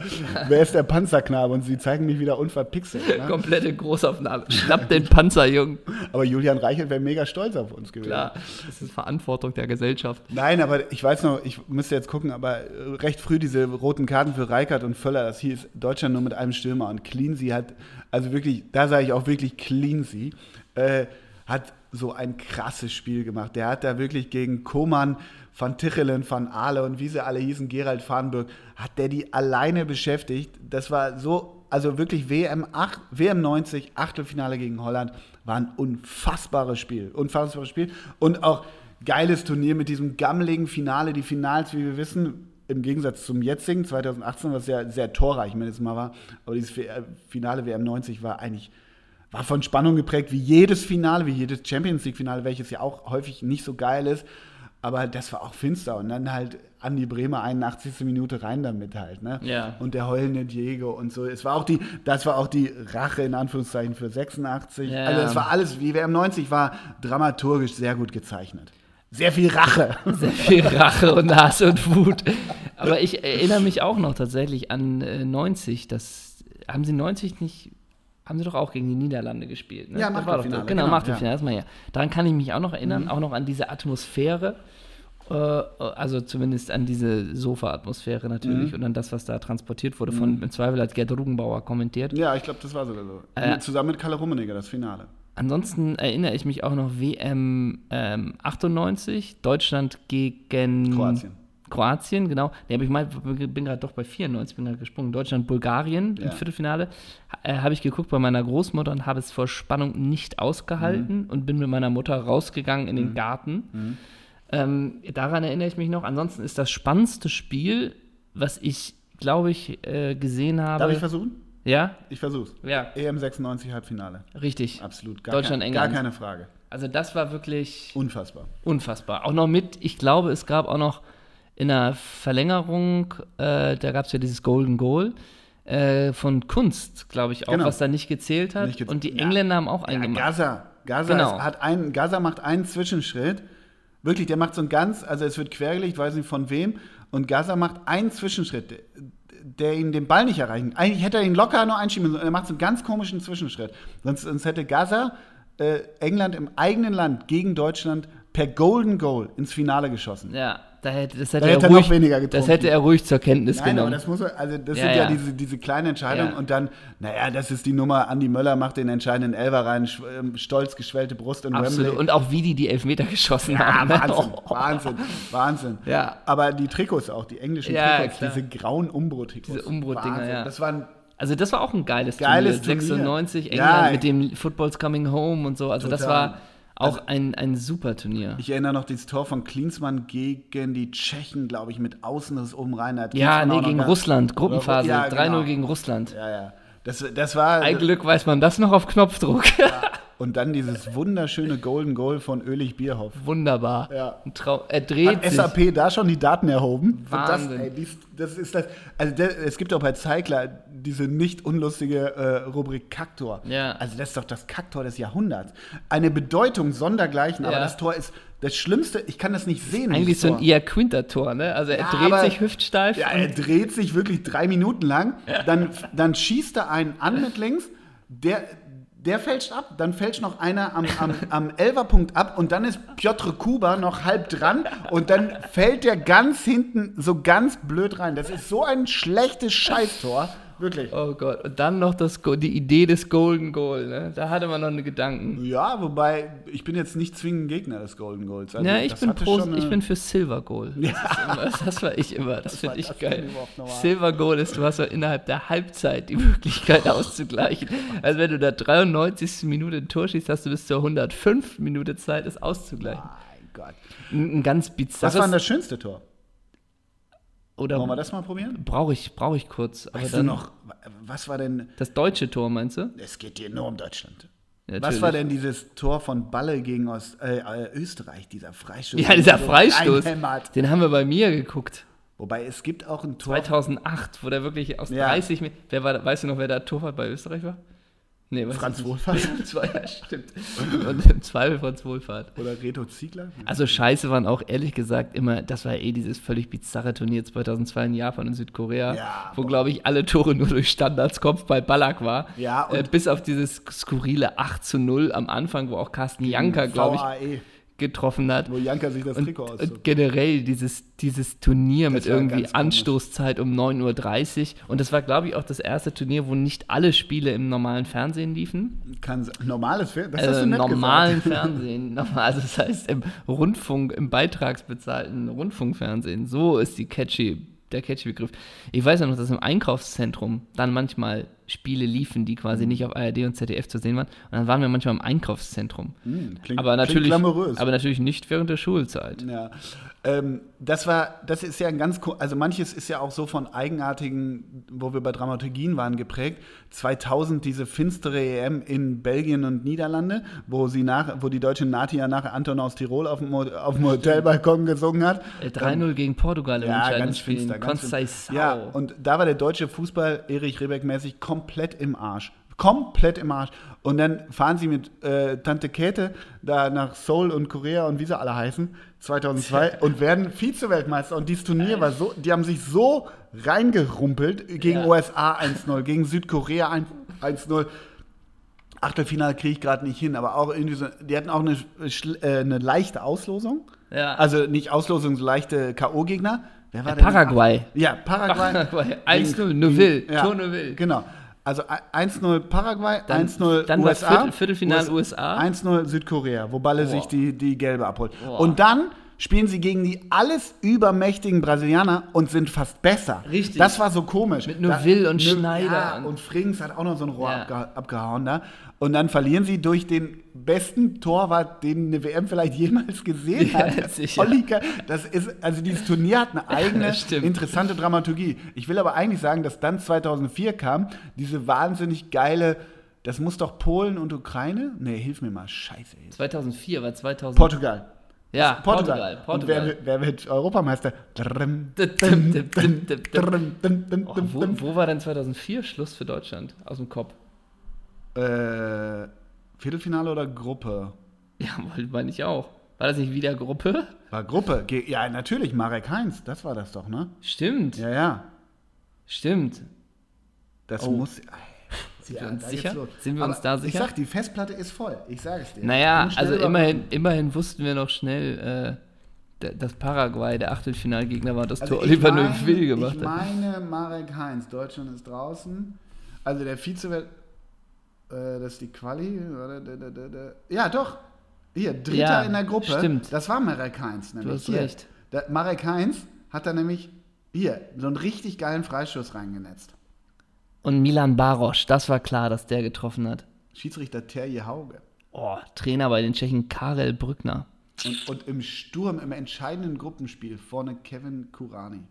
Wer ist der Panzerknabe? Und sie zeigen mich wieder unverpixelt. Ne? Komplette Großaufnahme. Schnapp den Panzerjungen. Aber Julian Reichelt wäre mega stolz auf uns gewesen. Klar, das ist Verantwortung der Gesellschaft. Nein, aber ich weiß noch, ich müsste jetzt gucken, aber recht früh diese roten Karten für Reikert und Völler, das hieß Deutschland nur mit einem Stürmer und Cleansey hat, also wirklich, da sage ich auch wirklich Cleansey, äh, hat so ein krasses Spiel gemacht. Der hat da wirklich gegen Koman, Van Tichelen, Van Aale und wie sie alle hießen, Gerald Farnburg, hat der die alleine beschäftigt. Das war so, also wirklich WM, 8, WM 90, Achtelfinale gegen Holland, war ein unfassbares Spiel. Unfassbares Spiel. Und auch geiles Turnier mit diesem gammeligen Finale. Die Finals, wie wir wissen, im Gegensatz zum jetzigen 2018, was ja sehr torreich mindestens mal war, aber dieses äh, Finale WM 90 war eigentlich war von Spannung geprägt, wie jedes Finale, wie jedes Champions League-Finale, welches ja auch häufig nicht so geil ist. Aber das war auch finster. Und dann halt Andi Bremer 81. Minute rein damit halt, ne? Ja. Und der heulende Diego und so. Es war auch die, das war auch die Rache in Anführungszeichen für 86. Ja. Also es war alles, wie WM 90 war dramaturgisch sehr gut gezeichnet. Sehr viel Rache. Sehr viel Rache und Hass und Wut. Aber ich erinnere mich auch noch tatsächlich an äh, 90. Das, haben sie 90 nicht haben sie doch auch gegen die Niederlande gespielt. Ne? Ja, doch Achtelfinale, das. Genau, genau, Achtelfinale, das mal ja. Daran kann ich mich auch noch erinnern, auch noch an diese Atmosphäre. Äh, also zumindest an diese Sofa-Atmosphäre natürlich und an das, was da transportiert wurde, von im Zweifel hat Gerd Rugenbauer kommentiert. Ja, ich glaube, das war sogar so. Äh. Zusammen mit Kalle Rummenigge, das Finale. Ansonsten erinnere ich mich auch noch WM ähm, 98, Deutschland gegen Kroatien. Kroatien, genau. Nee, aber ich mein, bin gerade doch bei 94, bin gerade gesprungen. Deutschland, Bulgarien Ja. im Viertelfinale. Äh, habe ich geguckt bei meiner Großmutter und habe es vor Spannung nicht ausgehalten Mhm. und bin mit meiner Mutter rausgegangen in den Garten. Ähm, daran erinnere ich mich noch. Ansonsten ist das spannendste Spiel, was ich, glaube ich, äh, gesehen habe. Darf ich versuchen? ja? Ich versuch's. Ja, EM 96 Halbfinale. richtig. Absolut. Gar Deutschland, kein, gar England. keine Frage. Also das war wirklich Unfassbar. unfassbar. Auch noch mit, ich glaube, es gab auch noch in der Verlängerung, äh, da gab es ja dieses Golden Goal äh, von Kunst, glaube ich auch, Genau. was da nicht gezählt hat. Nicht gez- Und die Ja. Engländer haben auch Ja, eingemacht. Gaza. Gaza, Genau. ist, hat einen, Gaza macht einen Zwischenschritt. Wirklich, der macht so ein ganz, also es wird quergelegt, weiß nicht von wem. Und Gaza macht einen Zwischenschritt, der, der ihn den Ball nicht erreichen. Eigentlich hätte er ihn locker nur einschieben müssen. Er macht so einen ganz komischen Zwischenschritt. Sonst, sonst hätte Gaza äh, England im eigenen Land gegen Deutschland per Golden Goal ins Finale geschossen. ja, da hätte, das hätte, Da er hätte er ruhig, noch weniger Das getrunken. hätte er ruhig zur Kenntnis Nein, aber genommen. das muss also das Ja, sind ja, ja. diese, diese kleinen Entscheidungen Ja. und dann, naja, das ist die Nummer, Andi Möller macht den entscheidenden Elfer rein, ähm, stolz geschwellte Brust in Absolut. Wembley. Und auch wie die die Elfmeter geschossen ja, haben. Wahnsinn, Oh. Wahnsinn, Wahnsinn. Ja. Aber die Trikots auch, die englischen Ja, Trikots, klar. diese grauen Umbro-Trikots. Diese Umbro-Dinger, ja. Das waren, Also das war auch ein geiles, Geiles Turnier. Turnier. 96, Ja, England ey. mit dem Football's Coming Home und so. Also das Total. war auch ein, ein super Turnier. ich erinnere noch dieses Tor von Klinsmann gegen die Tschechen, glaube ich, mit Außenriss oben rein. Hat Ja, Klinsmann nee, gegen Russland, Gruppenphase, Ja, 3-0 genau. gegen Russland. Ja, ja. Das, das war. Ein Glück weiß man das noch auf Knopfdruck. Und dann dieses wunderschöne Golden Goal von Ölig Bierhoff. Wunderbar. Ja. Er dreht Hat sich. SAP da schon die Daten erhoben? Wahnsinn. Das, ey, dies, das ist das. Also der, es gibt auch bei Zeigler diese nicht unlustige äh, Rubrik Kaktor. Ja. Also das ist doch das Kaktor des Jahrhunderts. Eine Bedeutung sondergleichen, aber Ja. das Tor ist das Schlimmste. Ich kann das nicht sehen. Eigentlich so ein eher Quinter-Tor, ne? Also er Ja, dreht aber- sich hüftsteif. Ja, er dreht sich wirklich drei Minuten lang. Dann, dann schießt er einen an mit links. Der, der fälscht ab. Dann fälscht noch einer am, am, am Elferpunkt ab. Und dann ist Piotr Kuba noch halb dran. Und dann fällt der ganz hinten so ganz blöd rein. Das ist so ein schlechtes Scheißtor. Wirklich. oh Gott. Und dann noch das, Go- die Idee des Golden Goal, ne? Da hatte man noch eine Gedanken. Ja, wobei ich bin jetzt nicht zwingend Gegner des Golden Goals. Also Ja, ich das bin, hatte pro, schon eine- ich bin für Silver Goal. Das, ist immer, das war ich immer. Das, finde ich das geil. finde ich überhaupt normal. Silver Goal ist, du hast ja innerhalb der Halbzeit die Möglichkeit auszugleichen. Also wenn du da 93. Minute ein Tor schießt, hast du bis zur 105 Minute Zeit, es auszugleichen. Mein Gott. Ein, ein ganz bizarres... Was war denn das schönste Tor? Oder Wollen wir das mal probieren? brauche ich, brauch ich kurz. Weißt du noch, was war denn Das deutsche Tor, meinst du? Es geht hier nur um Deutschland. Ja, Was war natürlich. denn dieses Tor von Balle gegen Ost, äh, äh, Österreich, dieser Freistoß? Ja, dieser Freistoß. Den haben wir bei mir geguckt. Wobei es gibt auch ein Tor. 2008, wo der wirklich aus Ja. 30 Meter. Wer war, weißt du noch, wer da Torwart bei Österreich war? Nee, Franz. Wohlfahrt? Ja stimmt. Und im Zweifel Franz Wohlfahrt. Oder Reto Ziegler? Also scheiße waren auch ehrlich gesagt immer, das war eh dieses völlig bizarre Turnier 2002 in Japan und Südkorea, Ja, wo glaube ich alle Tore nur durch Standards Kopfball Ballack war. Ja, äh, bis auf dieses skurrile 8 zu 0 am Anfang, wo auch Carsten Janka, glaube ich, VAE, getroffen hat. wo Janka sich das Und, Trikot auszog. und generell dieses, dieses Turnier mit war irgendwie. Anstoßzeit um 9.30 Uhr. Und das war, glaube ich, auch das erste Turnier, wo nicht alle Spiele im normalen Fernsehen liefen. Kann, normales Fer- das hast Also du im nett normalen gesagt. Fernsehen. Also das heißt im Rundfunk, im beitragsbezahlten Rundfunkfernsehen. So ist die catchy, der catchy Begriff. Ich weiß ja noch, dass im Einkaufszentrum dann manchmal Spiele liefen, die quasi Mhm. nicht auf ARD und ZDF zu sehen waren. Und dann waren wir manchmal im Einkaufszentrum. Hm, klingt, aber, natürlich, glamourös. aber natürlich nicht während der Schulzeit. Ja, ähm, das war, das ist ja ein ganz, also manches ist ja auch so von eigenartigen, wo wir bei Dramaturgien waren, geprägt. 2000 diese finstere EM in Belgien und Niederlande, wo sie nach, wo die deutsche Nati ja nachher Anton aus Tirol auf dem, auf dem Hotelbalkon gesungen hat. Äh, 3-0 gegen Portugal im Ja, ganz Spiel. finster. Ganz finster. Ja, und da war der deutsche Fußball Erich Rebeck-mäßig komplett im Arsch. Komplett im Arsch. Und dann fahren sie mit äh, Tante Käthe da nach Seoul und Korea und wie sie alle heißen, 2002, und werden Vize-Weltmeister. Und dieses Turnier war so, die haben sich so reingerumpelt gegen Ja. USA 1-0, gegen Südkorea 1- 1-0. Achtelfinale kriege ich gerade nicht hin, aber auch irgendwie so, die hatten auch eine, äh, eine leichte Auslosung. Ja. Also nicht Auslosung, so leichte K.O.-Gegner. Wer war Ja? Paraguay. Ja, Paraguay. Paraguay. Gegen- 1-0, Neuville. Ja, Tor Neuville. Genau. Also 1-0 Paraguay, Dann- 1-0 dann war USA. Viertel- Viertelfinale USA. 1-0 Südkorea, wo Balle Boah. sich die, die gelbe abholt. Boah. Und dann spielen sie gegen die alles übermächtigen Brasilianer und sind fast besser. Richtig. Das war so komisch. Mit Neuville und Neu- Schneider. Ja, und Frings hat auch noch so ein Rohr Ja. abge abgehauen da. Und dann verlieren sie durch den besten Torwart, den eine WM vielleicht jemals gesehen Ja, hat. sicher. Olli Ka- das ist, also dieses Turnier hat eine eigene interessante Dramaturgie. Ich will aber eigentlich sagen, dass dann 2004 kam, diese wahnsinnig geile, das muss doch Polen und Ukraine? Nee, hilf mir mal, scheiße. ey. 2004 war 2000. Portugal. Ja, Portugal. Portugal. Und wer, Portugal. wird- wer wird Europameister? Drrm, Oh, wo, wo war denn 2004 Schluss für Deutschland? Aus dem Kopf. Äh, Viertelfinale oder Gruppe? Ja, meine ich auch. War das nicht wieder Gruppe? War Gruppe. Ja, natürlich, Marek Heinz, das war das doch, ne? Stimmt, Ja, ja. stimmt. Das Oh. muss. Sind wir uns da sicher? Sind wir Aber uns da Ich sicher? sag, die Festplatte ist voll. Ich sage es dir. Naja, also immerhin, immerhin wussten wir noch schnell, äh, dass Paraguay der Achtelfinalgegner war, das Also Tor ich Oliver Neuville gemacht Ich hat. meine Marek Heinz. Deutschland ist draußen. Also der Vize. Äh, das ist die Quali. Da, da, da, da. Ja, doch. Hier, Dritter Ja, in der Gruppe. stimmt. Das war Marek Heinz. Nämlich. hast hier. recht. Der, Marek Heinz hat da nämlich hier so einen richtig geilen Freistoß reingenetzt. Und Milan Barosch, das war klar, dass der getroffen hat. Schiedsrichter Terje Hauge. Oh, Trainer bei den Tschechen Karel Brückner. Und, und im Sturm, im entscheidenden Gruppenspiel vorne Kevin Kurani.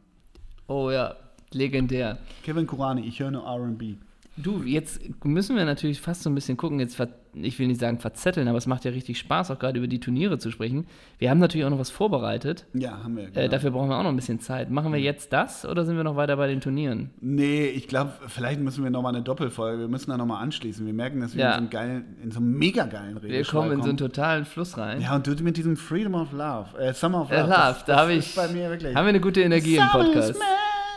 Oh ja, legendär. Kevin Kurani, ich höre nur RB. Du, jetzt müssen wir natürlich fast so ein bisschen gucken, jetzt ich will nicht sagen verzetteln, aber es macht ja richtig Spaß, auch gerade über die Turniere zu sprechen. Wir haben natürlich auch noch was vorbereitet. Ja, haben wir. Äh, genau. dafür brauchen wir auch noch ein bisschen Zeit. Machen wir jetzt das oder sind wir noch weiter bei den Turnieren? Nee, ich glaube, vielleicht müssen wir nochmal eine Doppelfolge. Wir müssen da nochmal anschließen. Wir merken, dass wir Ja. in so einem geilen, in so einem mega geilen Wir Redeschwall kommen in so einen totalen Fluss rein. Ja, und du mit diesem Freedom of Love, äh, Summer of Äh, Love. Love, das- da habe ich. bei mir wirklich. Haben wir eine gute Energie im Summer is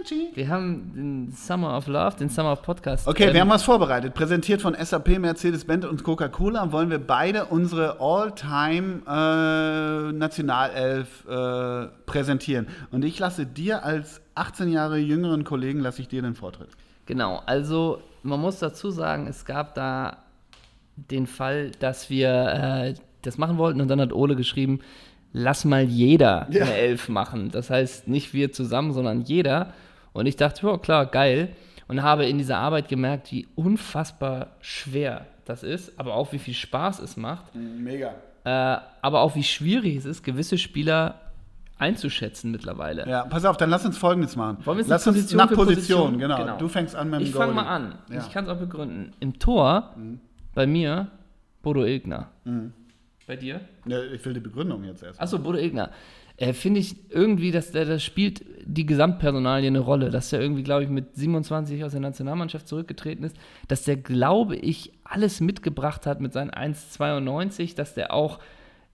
Magic. Wir haben den Summer of Love, den Summer of Podcast. Okay, ähm, wir haben was vorbereitet. Präsentiert von SAP, Mercedes-Benz und Coca-Cola wollen wir beide unsere All-Time äh, Nationalelf äh, präsentieren. Und ich lasse dir als 18 Jahre jüngeren Kollegen, lasse ich dir den Vortritt. Genau, also man muss dazu sagen, es gab da den Fall, dass wir äh, das machen wollten und dann hat Ole geschrieben, lass mal jeder Ja. eine Elf machen. Das heißt nicht wir zusammen, sondern jeder. Und ich dachte, ja klar, geil. Und habe in dieser Arbeit gemerkt, wie unfassbar schwer das ist, aber auch wie viel Spaß es macht. Mega. Äh, aber auch wie schwierig es ist, gewisse Spieler einzuschätzen mittlerweile. Ja, pass auf, dann lass uns Folgendes machen. Wollen wir lass nach uns Position nach für Position, Position? Genau. Genau. Du fängst an mit dem Ich fange mal an. Ja. Mhm. Ich kann es auch begründen. Im Tor bei mir Bodo Ilgner. Mhm. Bei dir? Ja, ich will die Begründung jetzt erst. Achso, Bodo Ilgner. Äh, Finde ich irgendwie, dass der, das spielt die Gesamtpersonalie eine Rolle. Dass der irgendwie, glaube ich, mit 27 aus der Nationalmannschaft zurückgetreten ist. Dass der, glaube ich, alles mitgebracht hat mit seinen 1,92. Dass der auch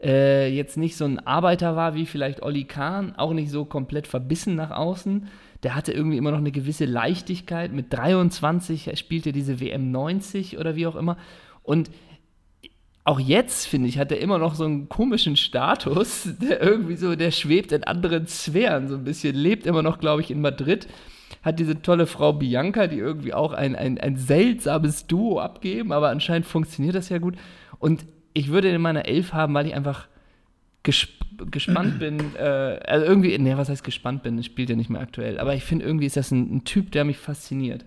äh, jetzt nicht so ein Arbeiter war wie vielleicht Olli Kahn. Auch nicht so komplett verbissen nach außen. Der hatte irgendwie immer noch eine gewisse Leichtigkeit. Mit 23 spielte diese WM 90 oder wie auch immer. Und auch jetzt, finde ich, hat er immer noch so einen komischen Status, der irgendwie so, der schwebt in anderen Sphären so ein bisschen, lebt immer noch, glaube ich, in Madrid, hat diese tolle Frau Bianca, die irgendwie auch ein, ein, ein seltsames Duo abgeben, aber anscheinend funktioniert das ja gut. Und ich würde ihn in meiner Elf haben, weil ich einfach gesp gespannt bin, äh, also irgendwie, ne, was heißt gespannt bin, das spielt ja nicht mehr aktuell, aber ich finde irgendwie ist das ein, ein Typ, der mich fasziniert.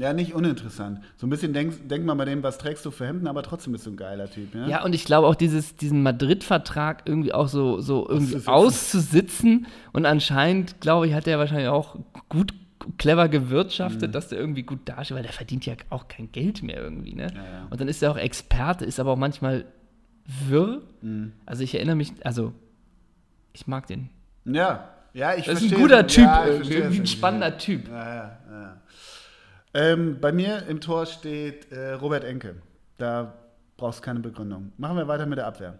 Ja, nicht uninteressant. So ein bisschen denk, denk mal bei dem, was trägst du für Hemden, aber trotzdem bist du ein geiler Typ. Ja, Ja, und ich glaube auch dieses, diesen Madrid-Vertrag irgendwie auch so, so irgendwie Auszusitzen. auszusitzen. Und anscheinend, glaube ich, hat er wahrscheinlich auch gut, clever gewirtschaftet, Mhm. dass der irgendwie gut dasteht, weil der verdient ja auch kein Geld mehr irgendwie, ne? Ja, ja. Und dann ist er auch Experte, ist aber auch manchmal wirr. Mhm. Also ich erinnere mich, also ich mag den. ja. ja ich Das ist ein verstehe guter. Typ, Ja, irgendwie, verstehe ein spannender Typ. Ja, ja, ja. Ähm, bei mir im Tor steht äh, Robert Enke. Da brauchst du keine Begründung. Machen wir weiter mit der Abwehr.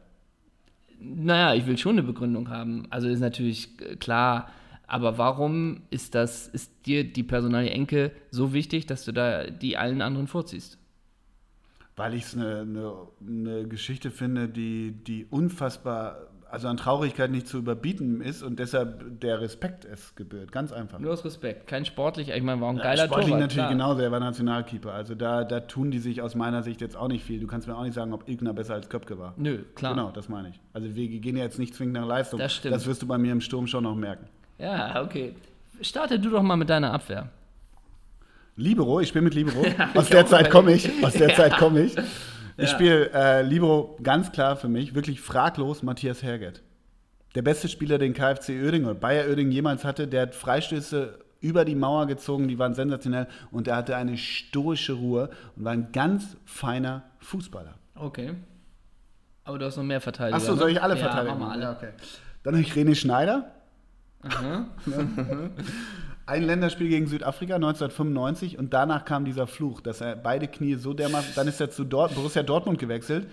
Naja, ich will schon eine Begründung haben. Also ist natürlich äh, klar, aber warum ist das, ist dir die Personalie Enke so wichtig, dass du da die allen anderen vorziehst? Weil ich es eine ne, ne Geschichte finde, die, die unfassbar, also an Traurigkeit nicht zu überbieten ist und deshalb der Respekt es gebührt. Ganz einfach. Nur aus Respekt. Kein sportlich, ich meine, war ein Ja, geiler Sportlich Torwart. natürlich klar. genauso, er war Nationalkeeper. Also da, da tun die sich aus meiner Sicht jetzt auch nicht viel. Du kannst mir auch nicht sagen, ob Ilgner besser als Köpke war. Nö, klar. Genau, das meine ich. Also wir gehen ja jetzt nicht zwingend nach Leistung. Das stimmt. Das wirst du bei mir im Sturm schon noch merken. Ja, okay. Starte du doch mal mit deiner Abwehr. Libero, ich spiele mit Libero. aus der Zeit komme ich. Aus der. Zeit komme ich. Ich Ja. spiele äh, Libero ganz klar für mich, wirklich fraglos Matthias Herget. Der beste Spieler, den KfC Oerding oder Bayer Oerding jemals hatte, der hat Freistöße über die Mauer gezogen, die waren sensationell und er hatte eine stoische Ruhe und war ein ganz feiner Fußballer. Okay. Aber du hast noch mehr Verteidiger. Achso, soll ich alle ja, verteidigen? Mal alle. Ja, okay. Dann habe ich René Schneider. Ein Länderspiel gegen Südafrika 1995 und danach kam dieser Fluch, dass er beide Knie so dermaßen, dann ist er zu Dort, Borussia Dortmund gewechselt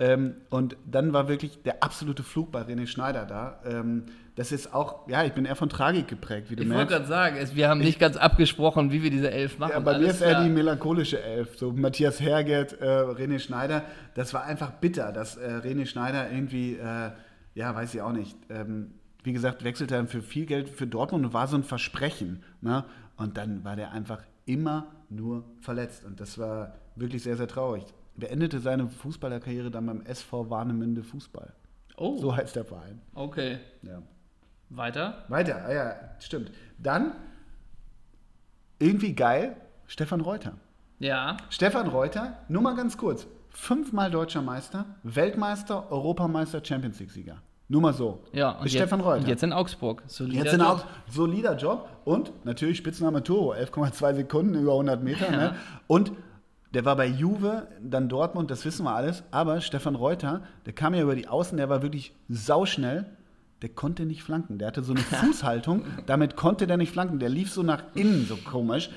ähm, und dann war wirklich der absolute Fluch bei René Schneider da. Ähm, das ist auch, ja, ich bin eher von Tragik geprägt, wie du Ich wollte merkst. gerade sagen, wir haben nicht ganz abgesprochen, wie wir diese Elf machen. Ja, bei mir ist eher die melancholische Elf. So Matthias Herget, äh, René Schneider. Das war einfach bitter, dass äh, René Schneider irgendwie, äh, ja, weiß ich auch nicht. Ähm, wie gesagt, wechselte dann für viel Geld für Dortmund und war so ein Versprechen. Ne? Und dann war der einfach immer nur verletzt. Und das war wirklich sehr, sehr traurig. Beendete seine Fußballerkarriere dann beim SV Warnemünde Fußball. Oh, So heißt der Verein. okay. Ja. Weiter? Weiter, ah ja, stimmt. Dann irgendwie geil, Stefan Reuter. Ja. Stefan Reuter, nur mal ganz kurz. Fünfmal deutscher Meister, Weltmeister, Europameister, Champions League-Sieger. Nur mal so. Ja, und jetzt, Stefan Reuter. Und jetzt in Augsburg. Solider Jetzt sind Job. auch solider Job und natürlich Spitzname Turbo, 11,2 Sekunden über 100 Meter. Ja. Ne? Und der war bei Juve, dann Dortmund, das wissen wir alles. Aber Stefan Reuter, der kam ja über die Außen, der war wirklich sauschnell. Der konnte nicht flanken. Der hatte so eine Fußhaltung, damit konnte der nicht flanken. Der lief so nach innen, so komisch.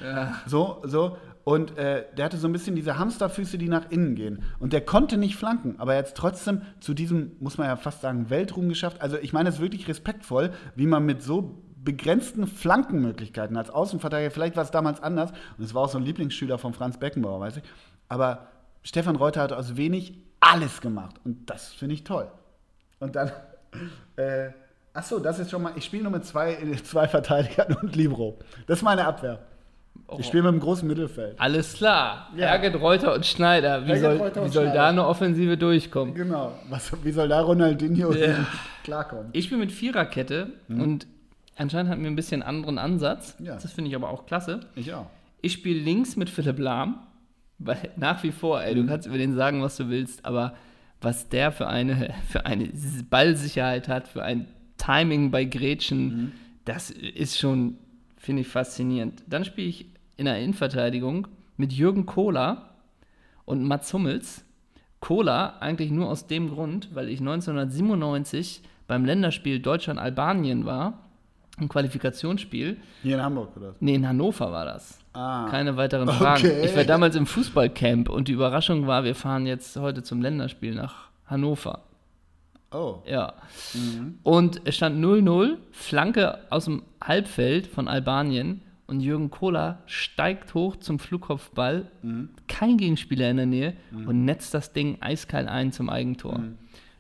So, so. Und äh, der hatte so ein bisschen diese Hamsterfüße, die nach innen gehen. Und der konnte nicht flanken, aber er hat es trotzdem zu diesem, muss man ja fast sagen, Weltruhm geschafft. Also ich meine es ist wirklich respektvoll, wie man mit so begrenzten Flankenmöglichkeiten als Außenverteidiger, vielleicht war es damals anders, und es war auch so ein Lieblingsschüler von Franz Beckenbauer, weiß ich, aber Stefan Reuter hat aus wenig alles gemacht und das finde ich toll. Und dann, äh, ach so, das ist schon mal, ich spiele nur mit zwei, zwei Verteidigern und Libro. Das ist meine Abwehr. Ich spiele mit einem großen Mittelfeld. Alles klar. Ja. Herget, Reuter und Schneider. Wie Herget, soll, Reuter wie soll da Schneider. eine Offensive durchkommen? Genau. Was, wie soll da Ronaldinho Ja. klarkommen? Ich spiele mit Viererkette und anscheinend hatten wir ein bisschen anderen Ansatz. Mhm. Ja. Das finde ich aber auch klasse. Ich auch. Ich spiele links mit Philipp Lahm, weil nach wie vor, Mhm. ey, du kannst über den sagen, was du willst, aber was der für eine, für eine Ballsicherheit hat, für ein Timing bei Gretchen, Mhm. das ist schon, finde ich, faszinierend. Dann spiele ich in der Innenverteidigung mit Jürgen Kohler und Mats Hummels. Kohler eigentlich nur aus dem Grund, weil ich 1997 beim Länderspiel Deutschland-Albanien war, ein Qualifikationsspiel. Hier in Hamburg, oder? Nee, in Hannover war das. Ah. Keine weiteren Fragen. Okay. Ich war damals im Fußballcamp und die Überraschung war, wir fahren jetzt heute zum Länderspiel nach Hannover. Oh. Ja. Und es stand 0-0, Flanke aus dem Halbfeld von Albanien und Jürgen Kohler steigt hoch zum Flugkopfball, kein Gegenspieler in der Nähe und netzt das Ding eiskalt ein zum Eigentor.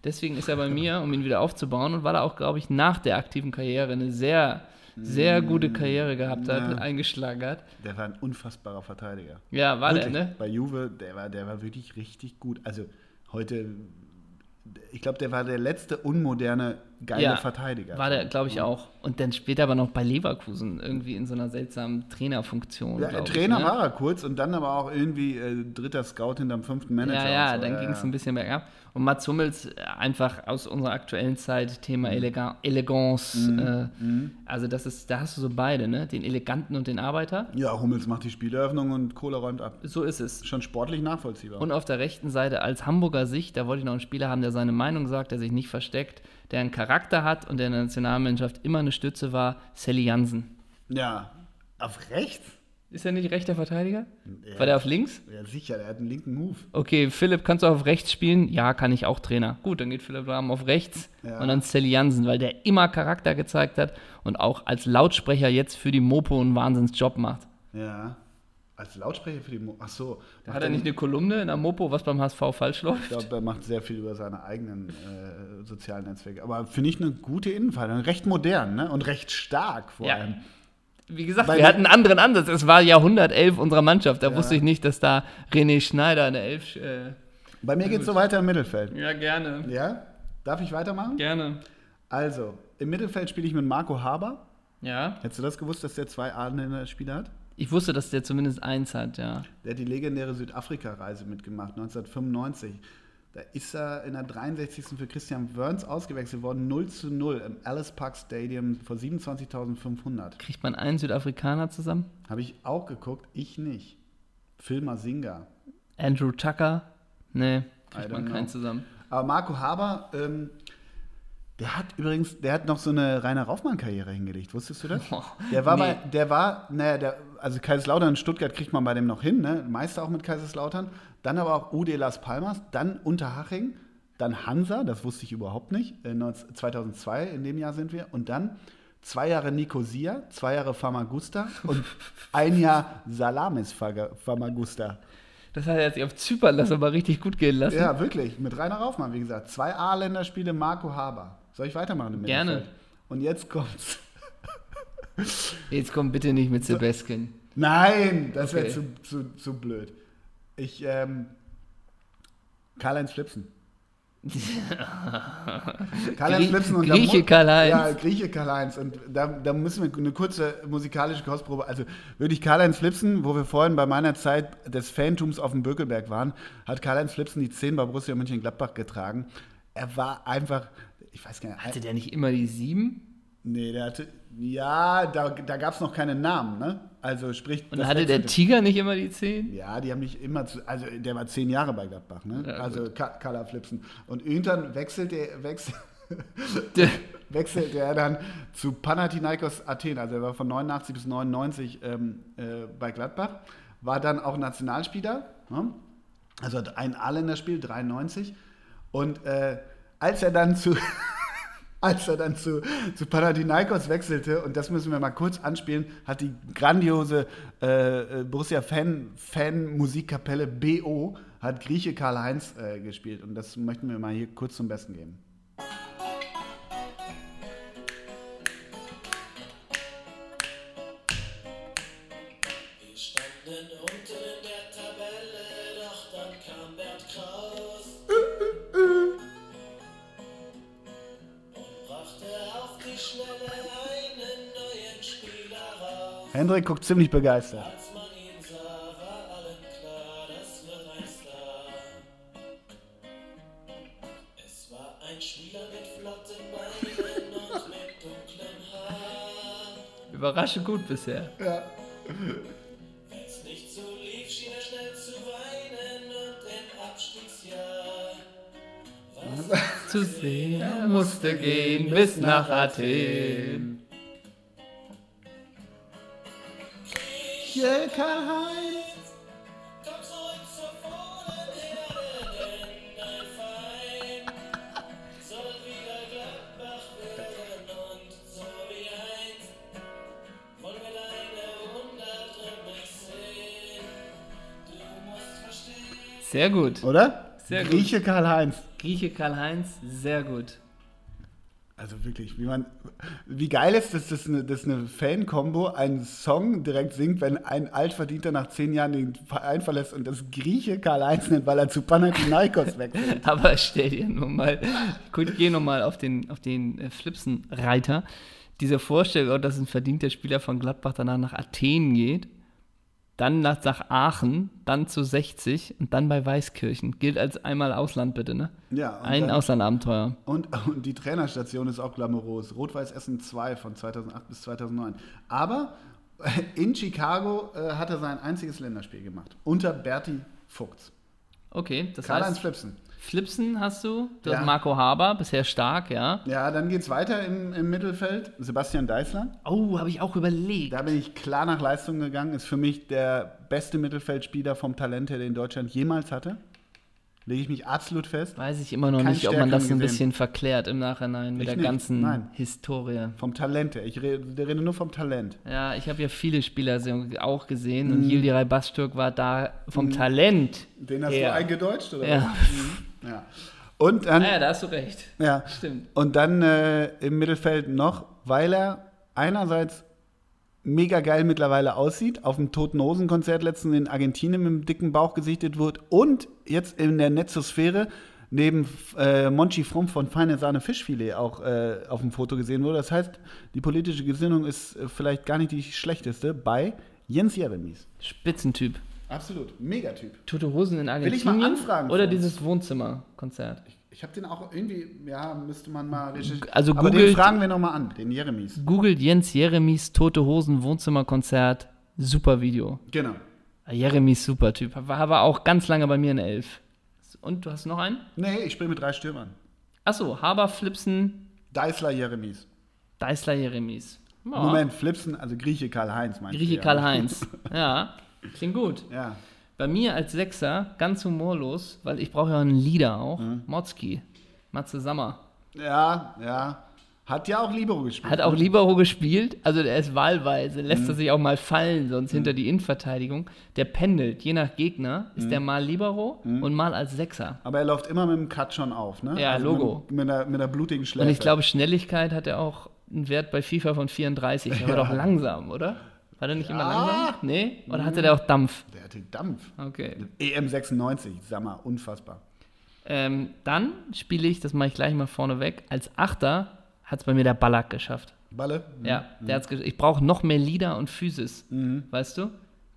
Deswegen ist er bei mir, um ihn wieder aufzubauen und weil er auch, glaube ich, nach der aktiven Karriere eine sehr, sehr gute Karriere gehabt hat, Ja. eingeschlagen hat. Der war ein unfassbarer Verteidiger. Ja, war der, Wirklich. ne? Bei Juve, der war, der war wirklich richtig gut. Also heute, ich glaube, der war der letzte unmoderne geile Ja, Verteidiger. War der, glaube ich, auch. Und dann später aber noch bei Leverkusen, irgendwie in so einer seltsamen Trainerfunktion. Ja, glaub ich, Trainer ne? war er kurz und dann aber auch irgendwie äh, dritter Scout hinterm fünften Manager. Ja, ja, so. dann ging es ein bisschen bergab. Und Mats Hummels äh, einfach aus unserer aktuellen Zeit, Thema Mhm. Elega Eleganz. Äh, Also das ist, da hast du so beide, ne? Den Eleganten und den Arbeiter. Ja, Hummels macht die Spieleröffnung und Kohle räumt ab. So ist es. Schon sportlich nachvollziehbar. Und auf der rechten Seite als Hamburger Sicht, da wollte ich noch einen Spieler haben, der seine Meinung sagt, der sich nicht versteckt, der einen Charakter hat und der in der Nationalmannschaft immer eine Stütze war, Sally Jansen. ja, auf rechts? Ist er nicht rechter Verteidiger? Ja. War der auf links? Ja, sicher, der hat einen linken Move. Okay, Philipp, kannst du auf rechts spielen? Ja, kann ich auch Trainer. Gut, dann geht Philipp Lahm auf rechts Ja. und dann Sally Jansen, weil der immer Charakter gezeigt hat und auch als Lautsprecher jetzt für die Mopo einen Wahnsinnsjob macht. Ja. Als Lautsprecher für die. Mo Ach so. Da hat er nicht eine Kolumne in der Mopo, was beim HSV falsch läuft? Ich glaube, er macht sehr viel über seine eigenen äh, sozialen Netzwerke. Aber finde ich eine gute Innenverteidigung. Recht modern ne? und recht stark vor Ja. Wie gesagt, Weil wir wir- hatten einen anderen Ansatz. Es war Jahrhundert 11 unserer Mannschaft. Da Ja. wusste ich nicht, dass da René Schneider eine Elf. Äh, Bei mir geht es so weiter im Mittelfeld. ja, gerne. Ja? Darf ich weitermachen? Gerne. Also, im Mittelfeld spiele ich mit Marco Haber. Ja. Hättest du das gewusst, dass der zwei A-Spieler hat? Ich wusste, dass der zumindest eins hat, ja. Der hat die legendäre Südafrika-Reise mitgemacht, 1995. Da ist er in der 63. für Christian Wörns ausgewechselt worden, 0 zu 0 im Alice Park Stadium vor 27.500. Kriegt man einen Südafrikaner zusammen? Habe ich auch geguckt, ich nicht. Phil Masinga. Andrew Tucker? Nee, kriegt man know. keinen zusammen. Aber Marco Haber, ähm, der hat übrigens, der hat noch so eine Rainer Raufmann-Karriere hingelegt, wusstest du das? Der war nee. bei, der war, naja, der, also Kaiserslautern und Stuttgart kriegt man bei dem noch hin, ne? Meister auch mit Kaiserslautern. Dann aber auch UD Las Palmas, dann Unterhaching, dann Hansa, das wusste ich überhaupt nicht, äh, 19 2002, in dem Jahr sind wir. Und dann zwei Jahre Nicosia, zwei Jahre Famagusta und ein Jahr Salamis Famagusta. Das hat er jetzt auf Zypern das aber richtig gut gehen lassen. Ja, wirklich, mit Rainer Raufmann, wie gesagt. Zwei A-Länderspiele, Marco Haber. Soll ich weitermachen im Gerne. Und jetzt kommt's. Jetzt komm bitte nicht mit Sebeskin. Nein, das wäre Okay. zu, zu, zu blöd. Ich, ähm, Karl-Heinz Flipsen. Karl-Heinz Flipsen und Grieche Karl-Heinz. Ja, Grieche Karl-Heinz. Und da, da müssen wir eine kurze musikalische Kostprobe. Also wirklich Karl-Heinz Flipsen, wo wir vorhin bei meiner Zeit des Fantums auf dem Bökelberg waren, hat Karl-Heinz Flipsen die 10 bei Borussia Mönchengladbach getragen. Er war einfach, ich weiß gar nicht, Hatte der nicht immer die sieben? nee, der hatte, ja, da, da gab es noch keinen Namen, ne? Also sprich, Und hatte der. Tiger nicht immer die zehn? Ja, die haben nicht immer, zu, also der war zehn Jahre bei Gladbach, ne? Ja, also Ka Kala Flipsen. Und irgendwann wechselte, wechsel, Der- wechselte er dann zu Panathinaikos Athen. Also er war von 89 bis 99 ähm, äh, bei Gladbach, war dann auch Nationalspieler, ne? also hat ein A-Länderspiel, 93. Und äh, als er dann zu als er dann zu, zu Panathinaikos wechselte, und das müssen wir mal kurz anspielen, hat die grandiose äh, äh, Borussia Fan, Fan Musikkapelle BO hat Grieche Karl-Heinz äh, gespielt. Und das möchten wir mal hier kurz zum Besten geben. Wir standen und mit dunklem Haar. Überraschend gut bisher. Wenn's nicht so lief, schien er schnell zu weinen und im Abstiegsjahr war's Zu sehen, er musste gehen bis nach Athen. Musst verstehen. Sehr gut. Oder? Sehr. Grieche Karl-Heinz. Grieche Karl-Heinz, sehr gut. Also wirklich, wie man, wie geil ist, dass das eine, dass eine Fan-Kombo einen Song direkt singt, wenn ein Altverdienter nach zehn Jahren den Verein verlässt und das Grieche Karl-Heinz nennt, weil er zu Panathinaikos wechselt. Aber stell dir nur mal, gut, geh noch mal auf den, auf den äh, Flipsen-Reiter. Diese Vorstellung, dass ein verdienter Spieler von Gladbach danach nach Athen geht, dann nach, nach Aachen, dann zu 60 und dann bei Weißkirchen. Gilt als einmal Ausland bitte, ne? Ja, Ein dann- Auslandabenteuer. Und, und die Trainerstation ist auch glamourös. Rot-Weiß Essen 2 von 2008 bis 2009. Aber in Chicago äh, hat er sein einziges Länderspiel gemacht. Unter Berti Fuchs. Okay, das Karl-Heinz heißt, Flipsen. Flipsen hast du, du Ja. hast Marco Haber, bisher stark, ja. Ja, dann geht's weiter im, im Mittelfeld. Sebastian Deißler. Oh, habe ich auch überlegt. Da bin ich klar nach Leistung gegangen. Ist für mich der beste Mittelfeldspieler vom Talent her, den Deutschland jemals hatte. Lege ich mich absolut fest. Weiß ich immer noch Kein nicht, ob man das ein bisschen verklärt im Nachhinein mit Ich der nicht, ganzen nein. Historie. Vom Talent her. Ich rede, rede nur vom Talent. Ja, ich habe ja viele Spieler auch gesehen Mhm. und Yildiray Bastürk war da vom Talent. Den hast her. du eingedeutscht, oder? Ja. was? Mhm. Ja. Und dann, Ah, ja, da hast du recht. ja. Stimmt. Und dann äh, im Mittelfeld noch, weil er einerseits mega geil mittlerweile aussieht, auf dem Toten Hosen Konzert letztens in Argentinien mit dem dicken Bauch gesichtet wird und jetzt in der Netzosphäre neben äh, Monchi Fromm von Feine Sahne Fischfilet auch äh, auf dem Foto gesehen wurde. Das heißt, die politische Gesinnung ist äh, vielleicht gar nicht die schlechteste bei Jens Jeremies. Spitzentyp. Absolut, Megatyp. Tote Hosen in Will ich mal Argentinien anfragen oder dieses Wohnzimmerkonzert? Ich habe den auch irgendwie, ja, müsste man mal recherchieren. Also Aber den fragen wir nochmal an, den Jeremies. Googelt Jens Jeremies Tote Hosen Wohnzimmerkonzert. Super Video. Genau. Ah, Jeremies super Typ. War, war auch ganz lange bei mir in Elf. Und du hast noch einen? Nee, ich spiele mit drei Stürmern. Achso, Haber, Flipsen, Deißler Jeremies. Deißler, Jeremies. Ja. Moment, Flipsen, also Grieche Karl-Heinz meinst Grieche. Karl-Heinz. Ja, klingt gut. Ja. Bei mir als Sechser, ganz humorlos, weil ich brauche ja einen Leader auch, Mhm. Motzki, Matze Sammer. Ja, ja. Hat ja auch Libero gespielt. Hat auch Libero gespielt, also der ist wahlweise, lässt Mhm. er sich auch mal fallen, sonst hinter die Innenverteidigung. Der pendelt, je nach Gegner, ist der Mhm. mal Libero und mal als Sechser. Aber er läuft immer mit dem Cut schon auf, ne? Ja, Logo. Mit, mit, einer, mit einer blutigen Schläfe. Und ich glaube, Schnelligkeit hat er auch einen Wert bei FIFA von 34. Er war doch langsam, oder? War der nicht immer Ja. langsam? Nee? Oder hatte der auch Dampf? Der hatte Dampf. Okay. EM96, sag mal, unfassbar. Ähm, dann spiele ich, das mache ich gleich mal vorne weg, als Achter hat es bei mir der Ballack geschafft. Balle? Ja, der hat's gesch ich brauche noch mehr Leader und Physis, weißt du?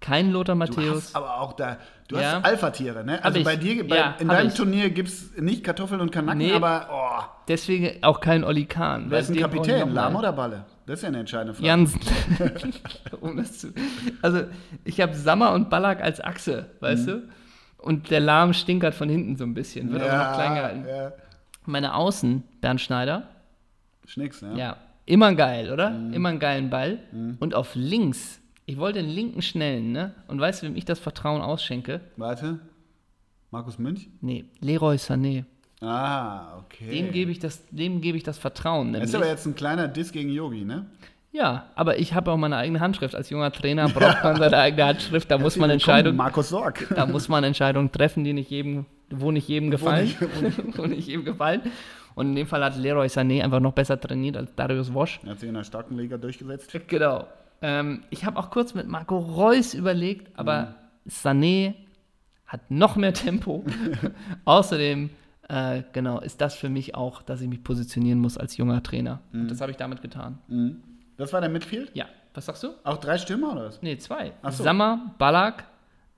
Kein Lothar Du Matthäus. hast aber auch da, du Ja. hast Alpha-Tiere, ne? Also ich. bei dir, bei, Ja, in deinem ich. Turnier gibt es nicht Kartoffeln und Kanaken, Nee. aber oh, Deswegen auch kein Oli Kahn. wer ist ein Kapitän? Lahm oder Balle? Das ist ja eine entscheidende Frage. Jansen. um das zu, also, ich habe Sammer und Ballack als Achse, weißt du? Und der Lahm stinkert von hinten so ein bisschen, wird aber noch klein gehalten. ja. Meine Außen, Bernd Schneider, Schnicks, ne? ja, immer geil, oder? Mhm. Immer einen geilen Ball. Und auf links, ich wollte den linken schnellen, ne? Und weißt du, wem ich das Vertrauen ausschenke? Warte. Markus Münch? Nee, Leroy Sané. Ah, okay. Dem gebe ich das, dem gebe ich das Vertrauen. Das Nämlich. ist aber jetzt ein kleiner Diss gegen Yogi, ne? Ja, aber ich habe auch meine eigene Handschrift. Als junger Trainer braucht man seine eigene Handschrift. Da muss man Entscheidungen, Markus Sorg. da muss man Entscheidungen treffen, die nicht jedem, wo nicht jedem gefallen, wo nicht jedem gefallen. Und in dem Fall hat Leroy Sané einfach noch besser trainiert als Darius Wosch. Er hat sich in der starken Liga durchgesetzt. Genau. Ähm, ich habe auch kurz mit Marco Reus überlegt, aber Sané hat noch mehr Tempo. Außerdem, äh, genau, ist das für mich auch, dass ich mich positionieren muss als junger Trainer. Und das habe ich damit getan. Das war der Midfield? Ja, was sagst du? Auch drei Stürmer oder was? Nee, zwei. Ach so. Sammer, Ballack,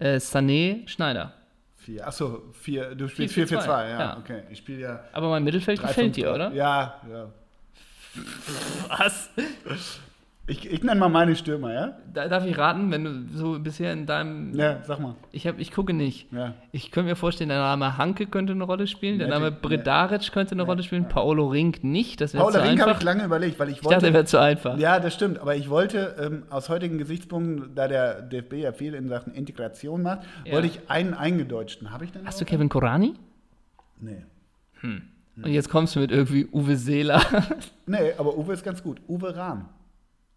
äh, Sané, Schneider. Vier. Achso, vier. Du spielst Vier, 4-4-2, vier, zwei, ja, ja. okay. Ich spiele ja. Aber mein Mittelfeld 3, gefällt dir, oder? Ja, ja. Was? Ich, ich nenne mal meine Stürmer, ja? Da, darf ich raten, wenn du so bisher in deinem. Ja, sag mal. Ich, hab, ich gucke nicht. Ja. Ich könnte mir vorstellen, der Name Hanke könnte eine Rolle spielen, der Name Bredaric könnte eine Rolle spielen, Paolo Rink nicht, das Paul zu Rink habe ich lange überlegt, weil ich Ich dachte, wollte. der wäre zu einfach. ja, das stimmt, aber ich wollte ähm, aus heutigen Gesichtspunkten, da der DFB ja viel in Sachen Integration macht, Ja. wollte ich einen eingedeutschten. Habe ich denn? Hast du? Kevin Korani? Nee. Und jetzt kommst du mit irgendwie Uwe Seeler. Nee, aber Uwe ist ganz gut. Uwe Rahm.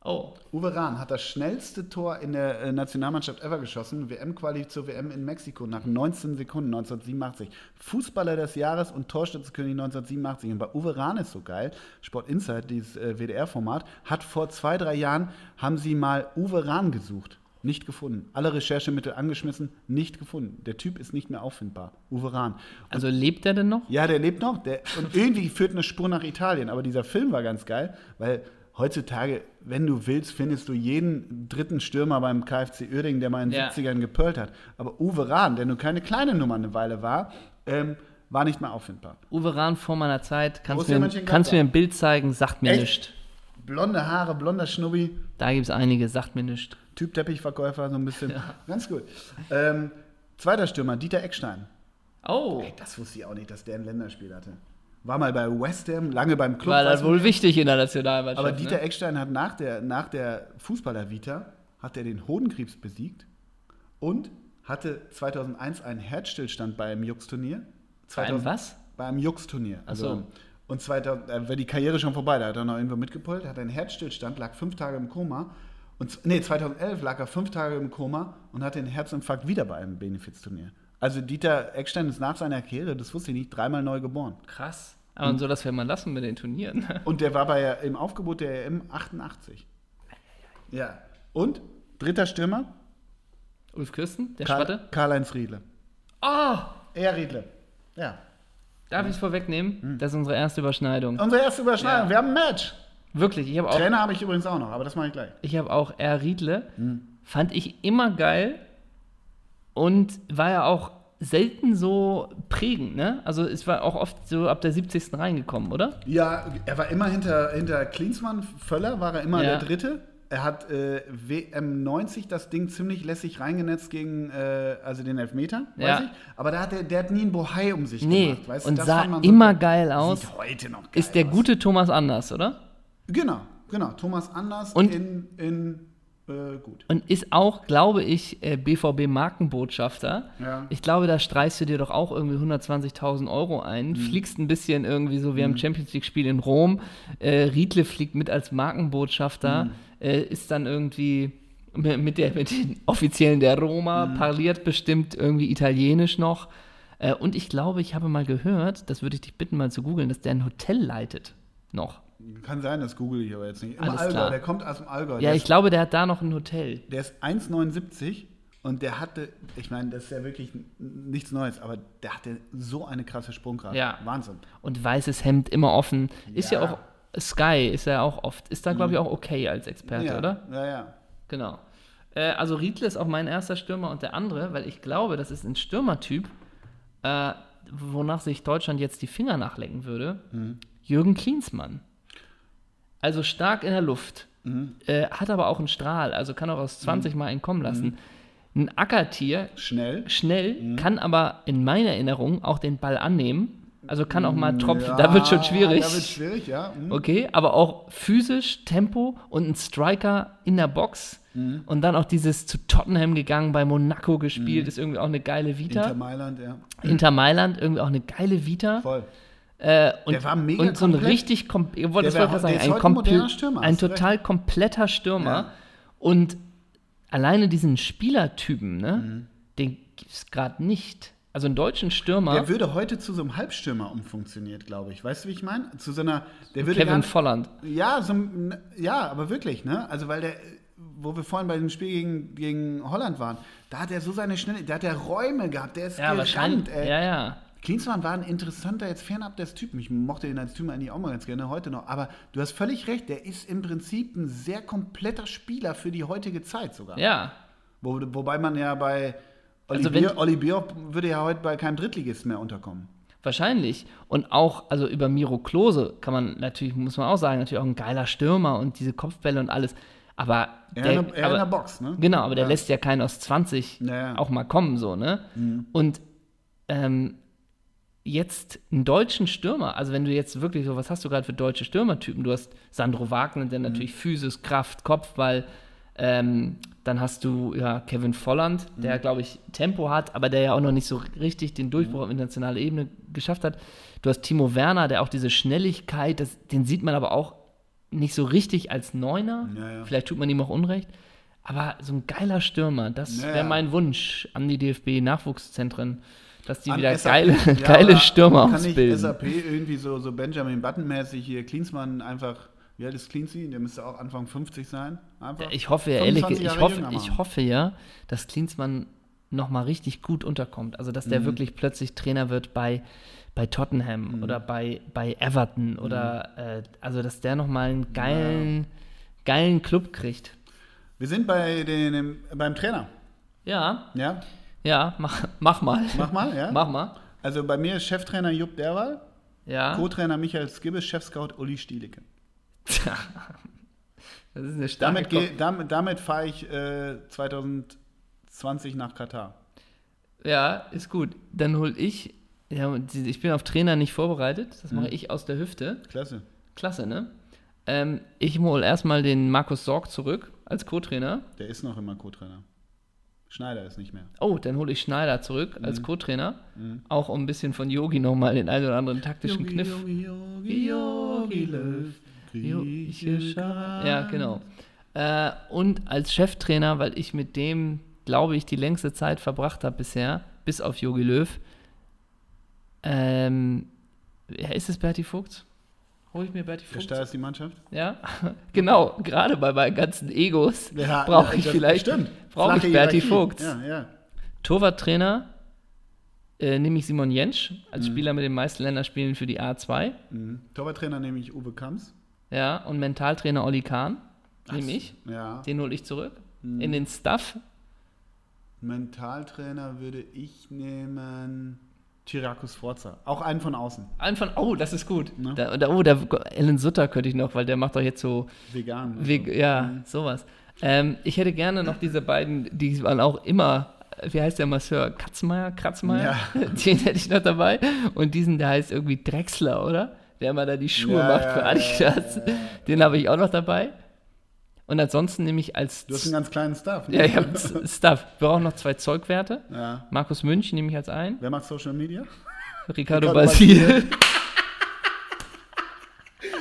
Oh. Uwe Rahn hat das schnellste Tor in der äh, Nationalmannschaft ever geschossen. WM-Quali zur WM in Mexiko nach 19 Sekunden 1987. Fußballer des Jahres und Torschützenkönig 1987. Und bei Uwe Rahn ist so geil. Sport Insight, dieses äh, WDR-Format, hat vor zwei, drei Jahren haben sie mal Uwe Rahn gesucht. Nicht gefunden. Alle Recherchemittel angeschmissen, nicht gefunden. Der Typ ist nicht mehr auffindbar. Uwe Rahn. Also lebt er denn noch? Ja, der lebt noch. Der, und irgendwie führt eine Spur nach Italien. Aber dieser Film war ganz geil, weil heutzutage, wenn du willst, findest du jeden dritten Stürmer beim KfC Uerdingen, der mal in den Ja. 70ern gepölt hat. Aber Uwe Rahn, der nur keine kleine Nummer eine Weile war, ähm, war nicht mehr auffindbar. Uwe Rahn vor meiner Zeit. Kannst du mir, kannst mir ein Bild zeigen? Sagt mir nichts. Blonde Haare, blonder Schnubbi, Da gibt es einige, sagt mir nichts. Typ Teppichverkäufer, so ein bisschen. Ganz gut. Ähm, zweiter Stürmer, Dieter Eckstein. Oh, Ey, das wusste ich auch nicht, dass der ein Länderspiel hatte. War mal bei West Ham, lange beim Club. war das wohl wichtig in der Nationalmannschaft. Aber Dieter ne? Eckstein hat nach der, nach der Fußballer-Vita hat er den Hodenkrebs besiegt und hatte 2001 einen Herzstillstand beim Jux-Turnier. Bei einem was? Bei einem Jux-Turnier. Ach so. Und 2000, äh, war die Karriere schon vorbei, da hat er noch irgendwo mitgepult, hat einen Herzstillstand, lag fünf Tage im Koma. Und, nee, 2011 lag er fünf Tage im Koma und hatte einen Herzinfarkt wieder bei einem Benefizturnier. Also Dieter Eckstein ist nach seiner Karriere, das wusste ich nicht, dreimal neu geboren. Krass. Aber und so das wir mal lassen mit den Turnieren. Und der war bei, im Aufgebot der EM 88. Ja. Und dritter Stürmer, Ulf Kirsten, der Karl- Schwatte. Karl-Heinz Riedle. Oh, Er Riedle. Ja. darf ich es vorwegnehmen? Hm. Das ist unsere erste Überschneidung. Unsere erste Überschneidung. Ja. Wir haben ein Match. Wirklich, ich habe auch, Trainer habe ich übrigens auch noch, aber das mache ich gleich. ich habe auch R. Riedle. Hm. Fand ich immer geil und war ja auch selten so prägend, ne? Also es war auch oft so ab der 70. reingekommen, oder? Ja, er war immer hinter, hinter Klinsmann, Völler war er immer Ja. der Dritte. Er hat äh, WM 90 das Ding ziemlich lässig reingenetzt gegen äh, also den Elfmeter, weiß Ja. ich. Aber da hat er, der hat nie einen Bohai um sich Nee, gemacht. Weißt du? und Das sah so- immer geil aus. Sieht heute noch geil Ist der aus. gute Thomas Anders, oder? Genau, genau. Thomas Anders Und- in, in äh, gut. Und ist auch, glaube ich, äh, BVB-Markenbotschafter. Ja. Ich glaube, da streichst du dir doch auch irgendwie 120.000 Euro ein, fliegst ein bisschen irgendwie so, wir haben Champions League-Spiel in Rom, äh, Riedle fliegt mit als Markenbotschafter, äh, ist dann irgendwie mi- mit, der, mit den Offiziellen der Roma, parliert bestimmt irgendwie Italienisch noch. Äh, und ich glaube, ich habe mal gehört, das würde ich dich bitten, mal zu googeln, dass der ein Hotel leitet. Noch. Kann sein, das google ich aber jetzt nicht. Im Alles Allgäu, klar. der kommt aus dem Allgäu. Ja, der ich ist, glaube, der hat da noch ein Hotel. Der ist 1,79 und der hatte, ich meine, das ist ja wirklich nichts Neues, aber der hatte so eine krasse Sprungrate. Ja. Wahnsinn. und weißes Hemd immer offen. Ist ja, Ja. Mhm. auch Sky ist ja auch oft. Ist da glaube ich auch okay als Experte, ja, oder? Ja, ja. Genau. Äh, also Riedle ist auch mein erster Stürmer und der andere, weil ich glaube, das ist ein Stürmertyp, äh, wonach sich Deutschland jetzt die Finger nachlecken würde. Mhm. Jürgen Klinsmann. Also stark in der Luft, Mhm. äh, hat aber auch einen Strahl, also kann auch aus 20 Mal einen kommen lassen. Ein Ackertier, Schnell. schnell, Mhm. kann aber in meiner Erinnerung auch den Ball annehmen. Also kann auch mal tropfen, Ja, da wird schon schwierig. Da wird schwierig, ja. Mhm. Okay, aber auch physisch, Tempo und ein Striker in der Box. Mhm. Und dann auch dieses zu Tottenham gegangen, bei Monaco gespielt, ist irgendwie auch eine geile Vita. Inter Inter, Mailand, ja. Mailand, irgendwie auch eine geile Vita. Voll. Äh, und, Der war mega Und so ein komplett. richtig, kom ich wollte Der ich der sagen, ein, komple- Stürmer, ein total kompletter Stürmer. Ja. Und alleine diesen Spielertypen, ne, Mhm. den gibt es gerade nicht. Also einen deutschen Stürmer, Der würde heute zu so einem Halbstürmer umfunktioniert, glaube ich. Weißt du, wie ich meine? Zu so einer. Der würde Kevin gar- Volland. Ja, so, ein- ja, aber wirklich, ne? Also, weil der, wo wir vorhin bei dem Spiel gegen, gegen Holland waren, da hat er so seine Schnelle, der hat ja Räume gehabt, der ist Ja, gerannt, ey. Ja, ja. Klinsmann war ein interessanter, jetzt fernab des Typen. Ich mochte ihn als Typen eigentlich auch mal ganz gerne, heute noch. Aber du hast völlig recht, der ist im Prinzip ein sehr kompletter Spieler für die heutige Zeit sogar. Ja. Wo, wobei man ja bei Olli, Also Bierhoff würde ja heute bei keinem Drittligisten mehr unterkommen. Wahrscheinlich. Und auch, also über Miro Klose kann man natürlich, muss man auch sagen, natürlich auch ein geiler Stürmer und diese Kopfbälle und alles. Aber, Eher, der, in, der, eher aber in der Box, ne? genau, aber der Ja. lässt ja keinen aus 20 Ja, ja. auch mal kommen, so, ne? Und ähm, jetzt einen deutschen Stürmer, also wenn du jetzt wirklich so, was hast du gerade für deutsche Stürmertypen? Du hast Sandro Wagner, der natürlich Physis, Kraft, Kopfball, ähm, dann hast du ja Kevin Volland, der, glaube ich, Tempo hat, aber der ja auch noch nicht so richtig den Durchbruch auf internationaler Ebene geschafft hat. Du hast Timo Werner, der auch diese Schnelligkeit, das, den sieht man aber auch nicht so richtig als Neuner. Ja, ja. Vielleicht tut man ihm auch Unrecht. Aber so ein geiler Stürmer, das Ja, wäre mein Wunsch an die DFB-Nachwuchszentren, dass die An wieder SAP. geile, Ja, geile Stürmer kann ausbilden. nicht SAP irgendwie so, so Benjamin Button-mäßig hier Klinsmann einfach, wie alt ist Klinsmann? Der müsste auch Anfang 50 sein. Einfach. Ja, Ich hoffe ja, ehrlich, 25 ich hoffe, ich hoffe ja, dass Klinsmann nochmal richtig gut unterkommt. Also, dass Mhm. der wirklich plötzlich Trainer wird bei, bei Tottenham Mhm. oder bei, bei Everton oder, äh, also, dass der nochmal einen geilen, geilen Club kriegt. Wir sind bei den, beim Trainer. Ja, Ja, ja, mach, mach mal. mach mal, ja. Mach mal. Also bei mir ist Cheftrainer Jupp Derwal, Ja. Co-Trainer Michael Skibbe, Chefscout Uli Stielicke. Das ist eine starke Damit, geh- damit, damit fahre ich äh, 2020 nach Katar. Ja, ist gut. Dann hol ich, ja, ich bin auf Trainer nicht vorbereitet, das Mhm. mache ich aus der Hüfte. Klasse. Klasse, ne? Ähm, ich hole erstmal den Markus Sorg zurück als Co-Trainer. Der ist noch immer Co-Trainer. Schneider ist nicht mehr. Oh, dann hole ich Schneider zurück Mhm. als Co-Trainer. Auch um ein bisschen von Yogi nochmal den einen oder anderen taktischen Kniff. Yogi, Yogi, Yogi Löw, griechischer Ja, genau. Äh, und als Cheftrainer, weil ich mit dem, glaube ich, die längste Zeit verbracht habe bisher, bis auf Yogi Löw. Ähm, ja, ist es Berti Vogt? Hol ich mir Berti Vogt? Versteuerst die Mannschaft? Ja, genau. Gerade bei meinen ganzen Egos Ja, brauche ich vielleicht brauche ich Flache Berti Hierarchie. Vogt. Ja, ja. Torwarttrainer äh, nehme ich Simon Jentsch als Spieler mit den meisten Länderspielen für die A2. Mhm. Torwarttrainer nehme ich Uwe Kamps. Ja, und Mentaltrainer Olli Kahn nehme ich. Ja. Den hole ich zurück. Mhm. In den Staff. Mentaltrainer würde ich nehmen Tyrakus Forza. Auch einen von außen. Einen von, oh, das ist gut. Ne? Da, da, oh, da, Alan Sutter könnte ich noch, weil der macht doch jetzt so, Vegan. und Weg, so. ja, Mhm. sowas. Ähm, ich hätte gerne noch diese beiden, die waren auch immer, wie heißt der Masseur? Katzmeier? Kratzmeier? Den hätte ich noch dabei. Und diesen, der heißt irgendwie Drechsler, oder? Der immer da die Schuhe Ja, macht ja, für ja, Adidas. Den habe ich auch noch dabei. Und ansonsten nehme ich als Du hast einen ganz kleinen Staff. Ne? ja, ich habe Stuff. Wir brauchen noch zwei Zeugwerte. Ja. Markus Münch nehme ich als ein. Wer macht Social Media? Ricardo, Ricardo Basil.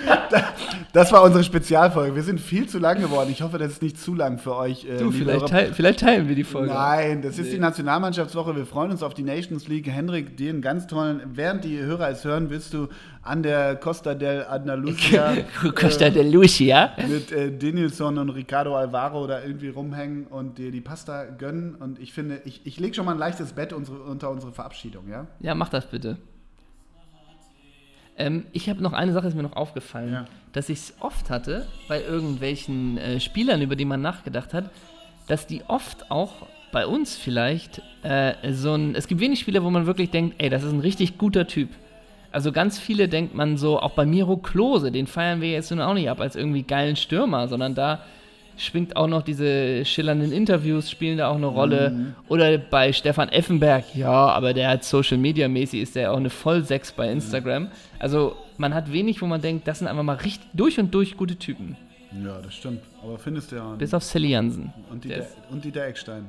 Das war unsere Spezialfolge. Wir sind viel zu lang geworden. Ich hoffe, das ist nicht zu lang für euch. Äh, Du, vielleicht, teil, vielleicht teilen wir die Folge. Nein, das ist die Nationalmannschaftswoche. Wir freuen uns auf die Nations League. Hendrik, dir einen ganz tollen. Während die Hörer es hören, wirst du an der Costa del Andalusia Costa de Lucia. mit äh, Denilson und Ricardo Alvaro da irgendwie rumhängen und dir die Pasta gönnen. Und ich finde, ich, ich lege schon mal ein leichtes Bett unsere, unter unsere Verabschiedung, ja? Ja, mach das bitte. Ähm, ich habe noch eine Sache, ist mir noch aufgefallen, Ja. dass ich es oft hatte bei irgendwelchen äh, Spielern, über die man nachgedacht hat, dass die oft auch bei uns vielleicht äh, so ein. Es gibt wenig Spieler, wo man wirklich denkt, ey, das ist ein richtig guter Typ. Also ganz viele denkt man so, auch bei Miro Klose, den feiern wir jetzt nun auch nicht ab als irgendwie geilen Stürmer, sondern da schwingt auch noch diese schillernden Interviews, spielen da auch eine Rolle. Mhm. Oder bei Stefan Effenberg, ja, aber der hat Social Media mäßig, ist der auch eine Vollsechs bei Instagram. Also man hat wenig, wo man denkt, das sind einfach mal richtig durch und durch gute Typen. Ja, das stimmt. Aber findest du ja. Bis auf Sally Jansen. Und Der Dieter, ist- und Eckstein.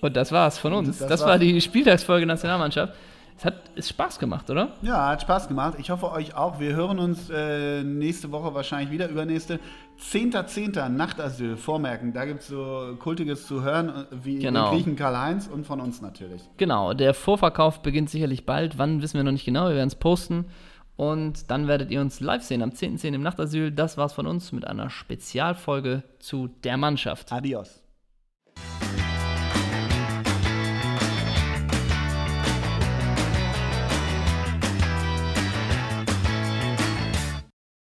Und das war's von uns. Das Das, war die Spieltagsfolge Nationalmannschaft. Es hat es Spaß gemacht, oder? Ja, hat Spaß gemacht. Ich hoffe euch auch. Wir hören uns äh, nächste Woche wahrscheinlich wieder, übernächste. 10.10. Nachtasyl, vormerken. Da gibt es so Kultiges zu hören, äh, wie Genau. den Griechen Karl-Heinz und von uns natürlich. Genau, der Vorverkauf beginnt sicherlich bald. Wann wissen wir noch nicht genau, wir werden es posten. Und dann werdet ihr uns live sehen am 10.10. im Nachtasyl. Das war's von uns mit einer Spezialfolge zu der Mannschaft. Adios.